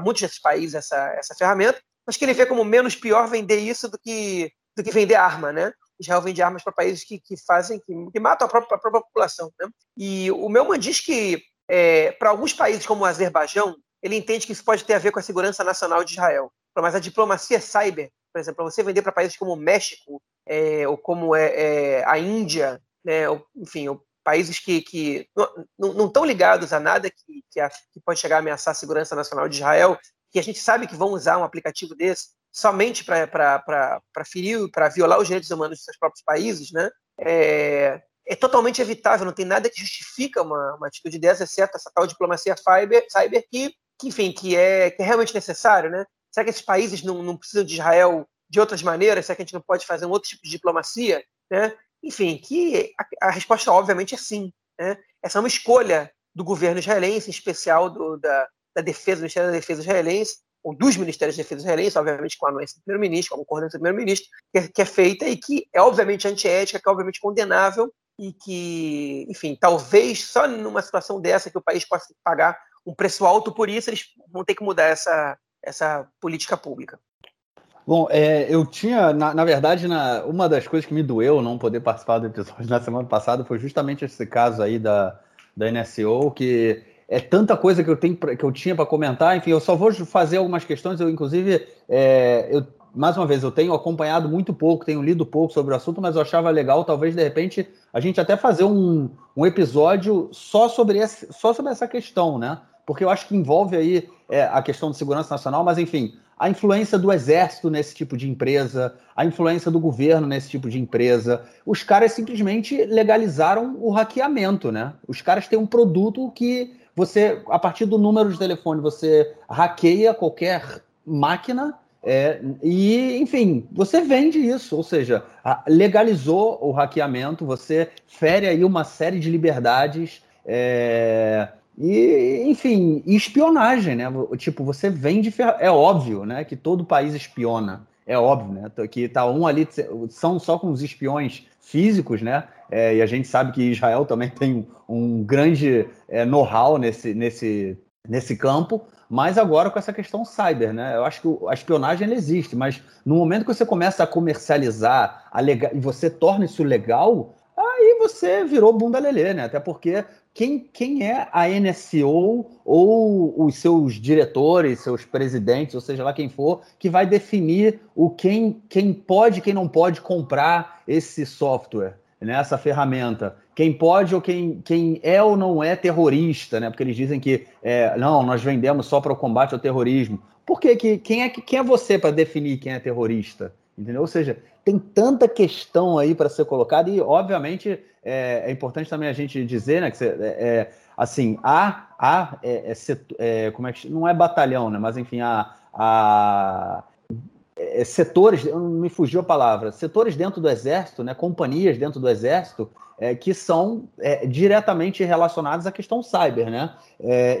B: muitos desses países essa, essa ferramenta, mas que ele vê como menos pior vender isso do que, do que vender arma, né? Israel vende armas para países que, que fazem, que, que matam a própria, a própria população, né? E o Melman diz que, é, para alguns países como o Azerbaijão, ele entende que isso pode ter a ver com a segurança nacional de Israel mas a diplomacia cyber, por exemplo, para você vender para países como o México, é, ou como é, é, a Índia, né, ou, enfim, ou países que, que não estão ligados a nada que, que, a, que, pode chegar a ameaçar a segurança nacional de Israel, que a gente sabe que vão usar um aplicativo desse somente para ferir, para violar os direitos humanos dos seus próprios países, né? É, é totalmente evitável, não tem nada que justifica uma, uma atitude dessa, exceto essa tal diplomacia cyber, cyber que, que, enfim, que é, que é realmente necessário, né? Será que esses países não, não precisam de Israel de outras maneiras? Será que a gente não pode fazer um outro tipo de diplomacia? Né? Enfim, que a, a resposta, obviamente, é sim. Né? Essa é uma escolha do governo israelense, em especial do, da, da defesa, do Ministério da Defesa israelense, ou dos Ministérios de Defesa israelenses, obviamente com a anuência do primeiro-ministro, com a concordância do primeiro-ministro, que, é, que, é feita e que é obviamente antiética, que é obviamente condenável e que, enfim, talvez só numa situação dessa que o país possa pagar um preço alto por isso, eles vão ter que mudar essa, essa política pública.
A: Bom, é, eu tinha, na, na verdade, na, uma das coisas que me doeu não poder participar do episódio [laughs] na semana passada foi justamente esse caso aí da, da NSO, que é tanta coisa que eu, tenho que eu tinha para comentar. Enfim, eu só vou fazer algumas questões. Eu, inclusive, é, eu, mais uma vez, eu tenho acompanhado muito pouco, tenho lido pouco sobre o assunto, mas eu achava legal, talvez, de repente, a gente até fazer um, um episódio só sobre, esse, só sobre essa questão, né? Porque eu acho que envolve aí é, a questão de segurança nacional, mas enfim, a influência do exército nesse tipo de empresa, a influência do governo nesse tipo de empresa. Os caras simplesmente legalizaram o hackeamento, né? Os caras têm um produto que você, a partir do número de telefone, você hackeia qualquer máquina é, e, enfim, você vende isso, ou seja, legalizou o hackeamento, você fere aí uma série de liberdades. É, e, enfim, espionagem, né? Tipo, você vende. Fer... É óbvio, né? Que todo país espiona. É óbvio, né? Que tá um ali, são só com os espiões físicos, né? É, e a gente sabe que Israel também [laughs] tem um grande é, know-how nesse, nesse, nesse campo, mas agora com essa questão cyber, né? Eu acho que a espionagem existe, mas no momento que você começa a comercializar a legal, e você torna isso legal, aí você virou bunda lelê, né? Até porque quem, quem é a NSO ou os seus diretores, seus presidentes, ou seja lá quem for, que vai definir o quem, quem pode e quem não pode comprar esse software, né, essa ferramenta. Quem pode ou quem, quem é ou não é terrorista, né? Porque eles dizem que é, não, nós vendemos só para o combate ao terrorismo. Por que, que quem é quem é você para definir quem é terrorista? Entendeu? Ou seja, tem tanta questão aí para ser colocada e, obviamente, é, é, importante também a gente dizer, né, que é, é assim, há, há é, é, é, como é que não é batalhão, né, mas enfim, há, há setores, não me fugiu a palavra, setores dentro do exército, né, companhias dentro do exército que são diretamente relacionados à questão cyber, né,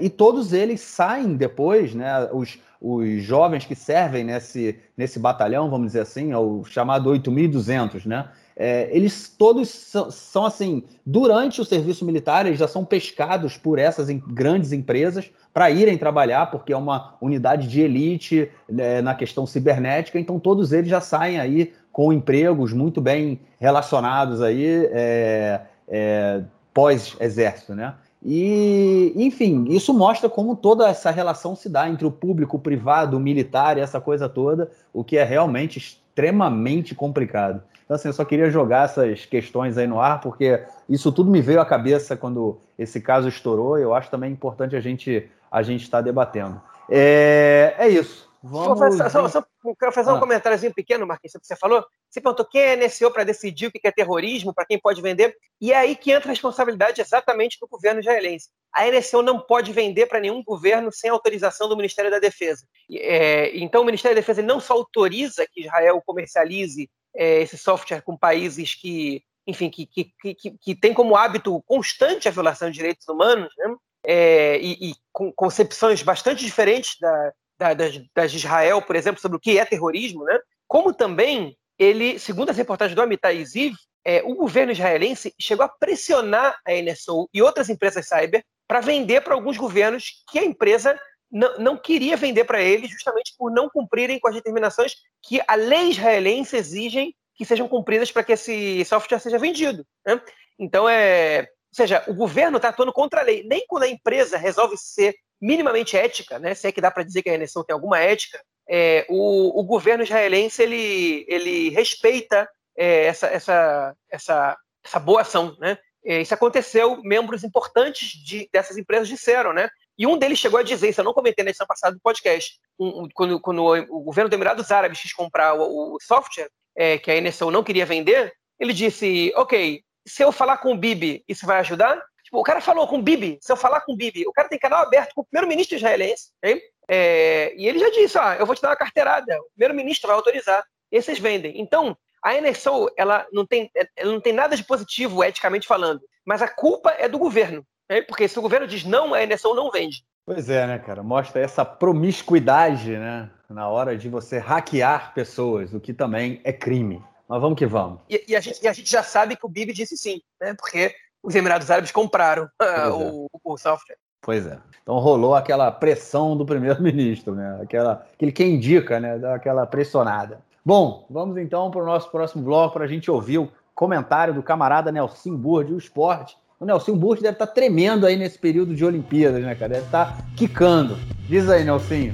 A: e todos eles saem depois, né, os os jovens que servem nesse, nesse batalhão, vamos dizer assim, é o chamado 8.200, né? É, eles todos são, são, assim, durante o serviço militar, eles já são pescados por essas em, grandes empresas para irem trabalhar, porque é uma unidade de elite né, na questão cibernética, então todos eles já saem aí com empregos muito bem relacionados aí é, é, pós-exército, né? E, enfim, isso mostra como toda essa relação se dá entre o público, o privado, o militar e essa coisa toda, o que é realmente extremamente complicado. Então, assim, eu só queria jogar essas questões aí no ar, porque isso tudo me veio à cabeça quando esse caso estourou, e eu acho também importante a gente a gente estar tá debatendo. É, é isso.
B: Vamos... Só, só, só, quero fazer um ah. comentáriozinho pequeno, Marquinhos, que você falou. Você perguntou quem é NSO para decidir o que é terrorismo, para quem pode vender. E é aí que entra a responsabilidade exatamente do governo israelense. A NSO não pode vender para nenhum governo sem autorização do Ministério da Defesa. É, então, o Ministério da Defesa não só autoriza que Israel comercialize é, esse software com países que, enfim, que, que, que, que tem como hábito constante a violação de direitos humanos, né? É, e, e, com concepções bastante diferentes da, da, das, das de Israel, por exemplo, sobre o que é terrorismo, né? como também ele, segundo as reportagens do Amitai Ziv, é, o governo israelense chegou a pressionar a NSO e outras empresas cyber para vender para alguns governos que a empresa não, não queria vender para eles, justamente por não cumprirem com as determinações que a lei israelense exigem que sejam cumpridas para que esse software seja vendido. Né? Então, é, ou seja, o governo está atuando contra a lei. Nem quando a empresa resolve ser minimamente ética, né, se é que dá para dizer que a Reneção tem alguma ética, é, o, o, governo israelense ele, ele respeita é, essa, essa, essa, essa boa ação. Né? É, isso aconteceu, membros importantes de, dessas empresas disseram, né? E um deles chegou a dizer, isso eu não comentei na edição passada do podcast, um, um, quando, quando, o governo dos Emirados Árabes quis comprar o, o software é, que a NSO não queria vender, ele disse, ok, se eu falar com o Bibi, isso vai ajudar? Tipo, o cara falou com o Bibi, se eu falar com o Bibi, o cara tem canal aberto com o primeiro-ministro israelense, okay? é, e ele já disse, ah, eu vou te dar uma carteirada, o primeiro-ministro vai autorizar, e vocês vendem. Então, a NSO, ela não tem, ela não tem nada de positivo, eticamente falando, mas a culpa é do governo? Porque se o governo diz não, a NSO não vende.
A: Pois é, né, cara? Mostra essa promiscuidade, né? Na hora de você hackear pessoas, o que também é crime. Mas vamos que vamos.
B: E, e, a, gente, e a, gente, já sabe que o Bibi disse sim, né? Porque os Emirados Árabes compraram [laughs] uh, é. o, o, software.
A: Pois é. Então rolou aquela pressão do primeiro-ministro, né? Aquela, aquele que indica, né? Aquela pressionada. Bom, vamos então para o nosso próximo bloco para a gente ouvir o comentário do camarada Nelson Burd, o esporte. O Nelson Burd deve estar tá tremendo aí nesse período de Olimpíadas, né, cara? Deve estar tá quicando. Diz aí, Nelson.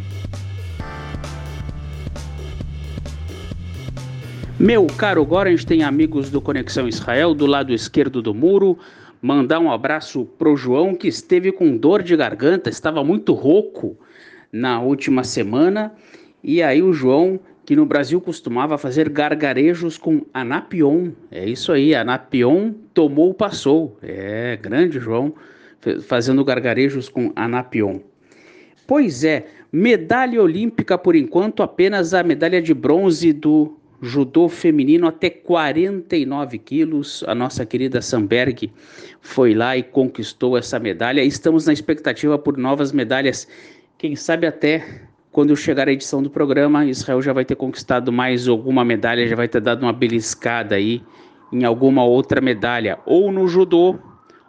D: Meu caro gente tem amigos do Conexão Israel do lado esquerdo do muro. Mandar um abraço pro João que esteve com dor de garganta, estava muito rouco na última semana. E aí o João, que no Brasil costumava fazer gargarejos com anapion. É isso aí, anapion tomou, passou. É, grande João fazendo gargarejos com anapion. Pois é, medalha olímpica por enquanto apenas a medalha de bronze do judô feminino até 49 quilos. A nossa querida Samberg foi lá e conquistou essa medalha. Estamos na expectativa por novas medalhas. Quem sabe até quando chegar a edição do programa, Israel já vai ter conquistado mais alguma medalha, já vai ter dado uma beliscada aí em alguma outra medalha, ou no judô,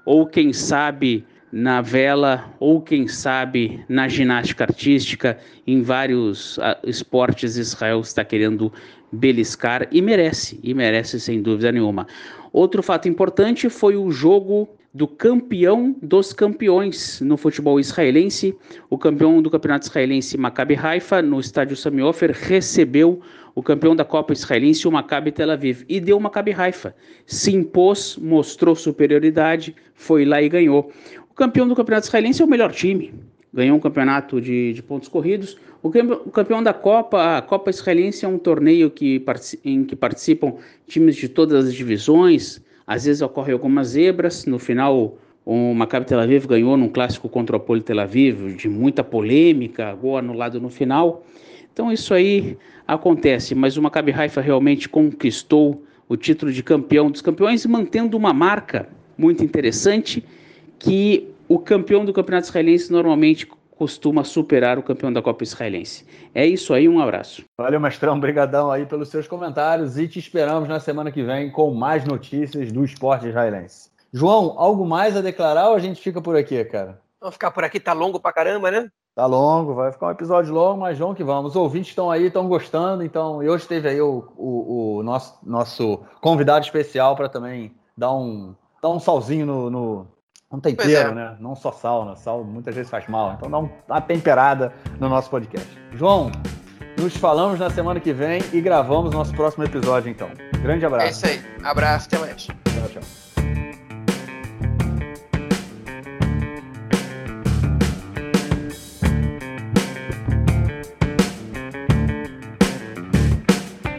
D: ou quem sabe na vela, ou quem sabe na ginástica artística, em vários uh, esportes Israel está querendo beliscar e merece, e merece sem dúvida nenhuma. Outro fato importante foi o jogo do campeão dos campeões no futebol israelense. O campeão do campeonato israelense, Maccabi Haifa, no estádio Sami Ofer, recebeu o campeão da Copa Israelense, o Maccabi Tel Aviv, e deu Maccabi Haifa. Se impôs, mostrou superioridade, foi lá e ganhou. O campeão do campeonato israelense é o melhor time, ganhou um campeonato de, de pontos corridos. O, campeão da Copa, a Copa Israelense é um torneio que, em que participam times de todas as divisões. Às vezes ocorrem algumas zebras. No final, o Maccabi Tel Aviv ganhou num clássico contra o Poli Tel Aviv, de muita polêmica, gol anulado no final. Então isso aí acontece, mas o Maccabi Haifa realmente conquistou o título de campeão dos campeões, mantendo uma marca muito interessante que o campeão do campeonato israelense normalmente costuma superar o campeão da Copa Israelense. É isso aí, um abraço.
A: Valeu, mestrão, obrigadão aí pelos seus comentários e te esperamos na semana que vem com mais notícias do esporte israelense. João, algo mais a declarar ou a gente fica por aqui, cara?
B: Vamos ficar por aqui, tá longo pra caramba, né?
A: Tá longo, vai ficar um episódio longo, mas vamos que vamos. Os ouvintes estão aí, estão gostando, então. E hoje teve aí o, o, o nosso, nosso convidado especial para também dar um, dar um salzinho no, no um tempero, é. né? Não só sal, né? Sal muitas vezes faz mal. Então dá uma temperada no nosso podcast. João, nos falamos na semana que vem e gravamos nosso próximo episódio, então. Grande abraço. É
B: isso aí. Abraço, até mais.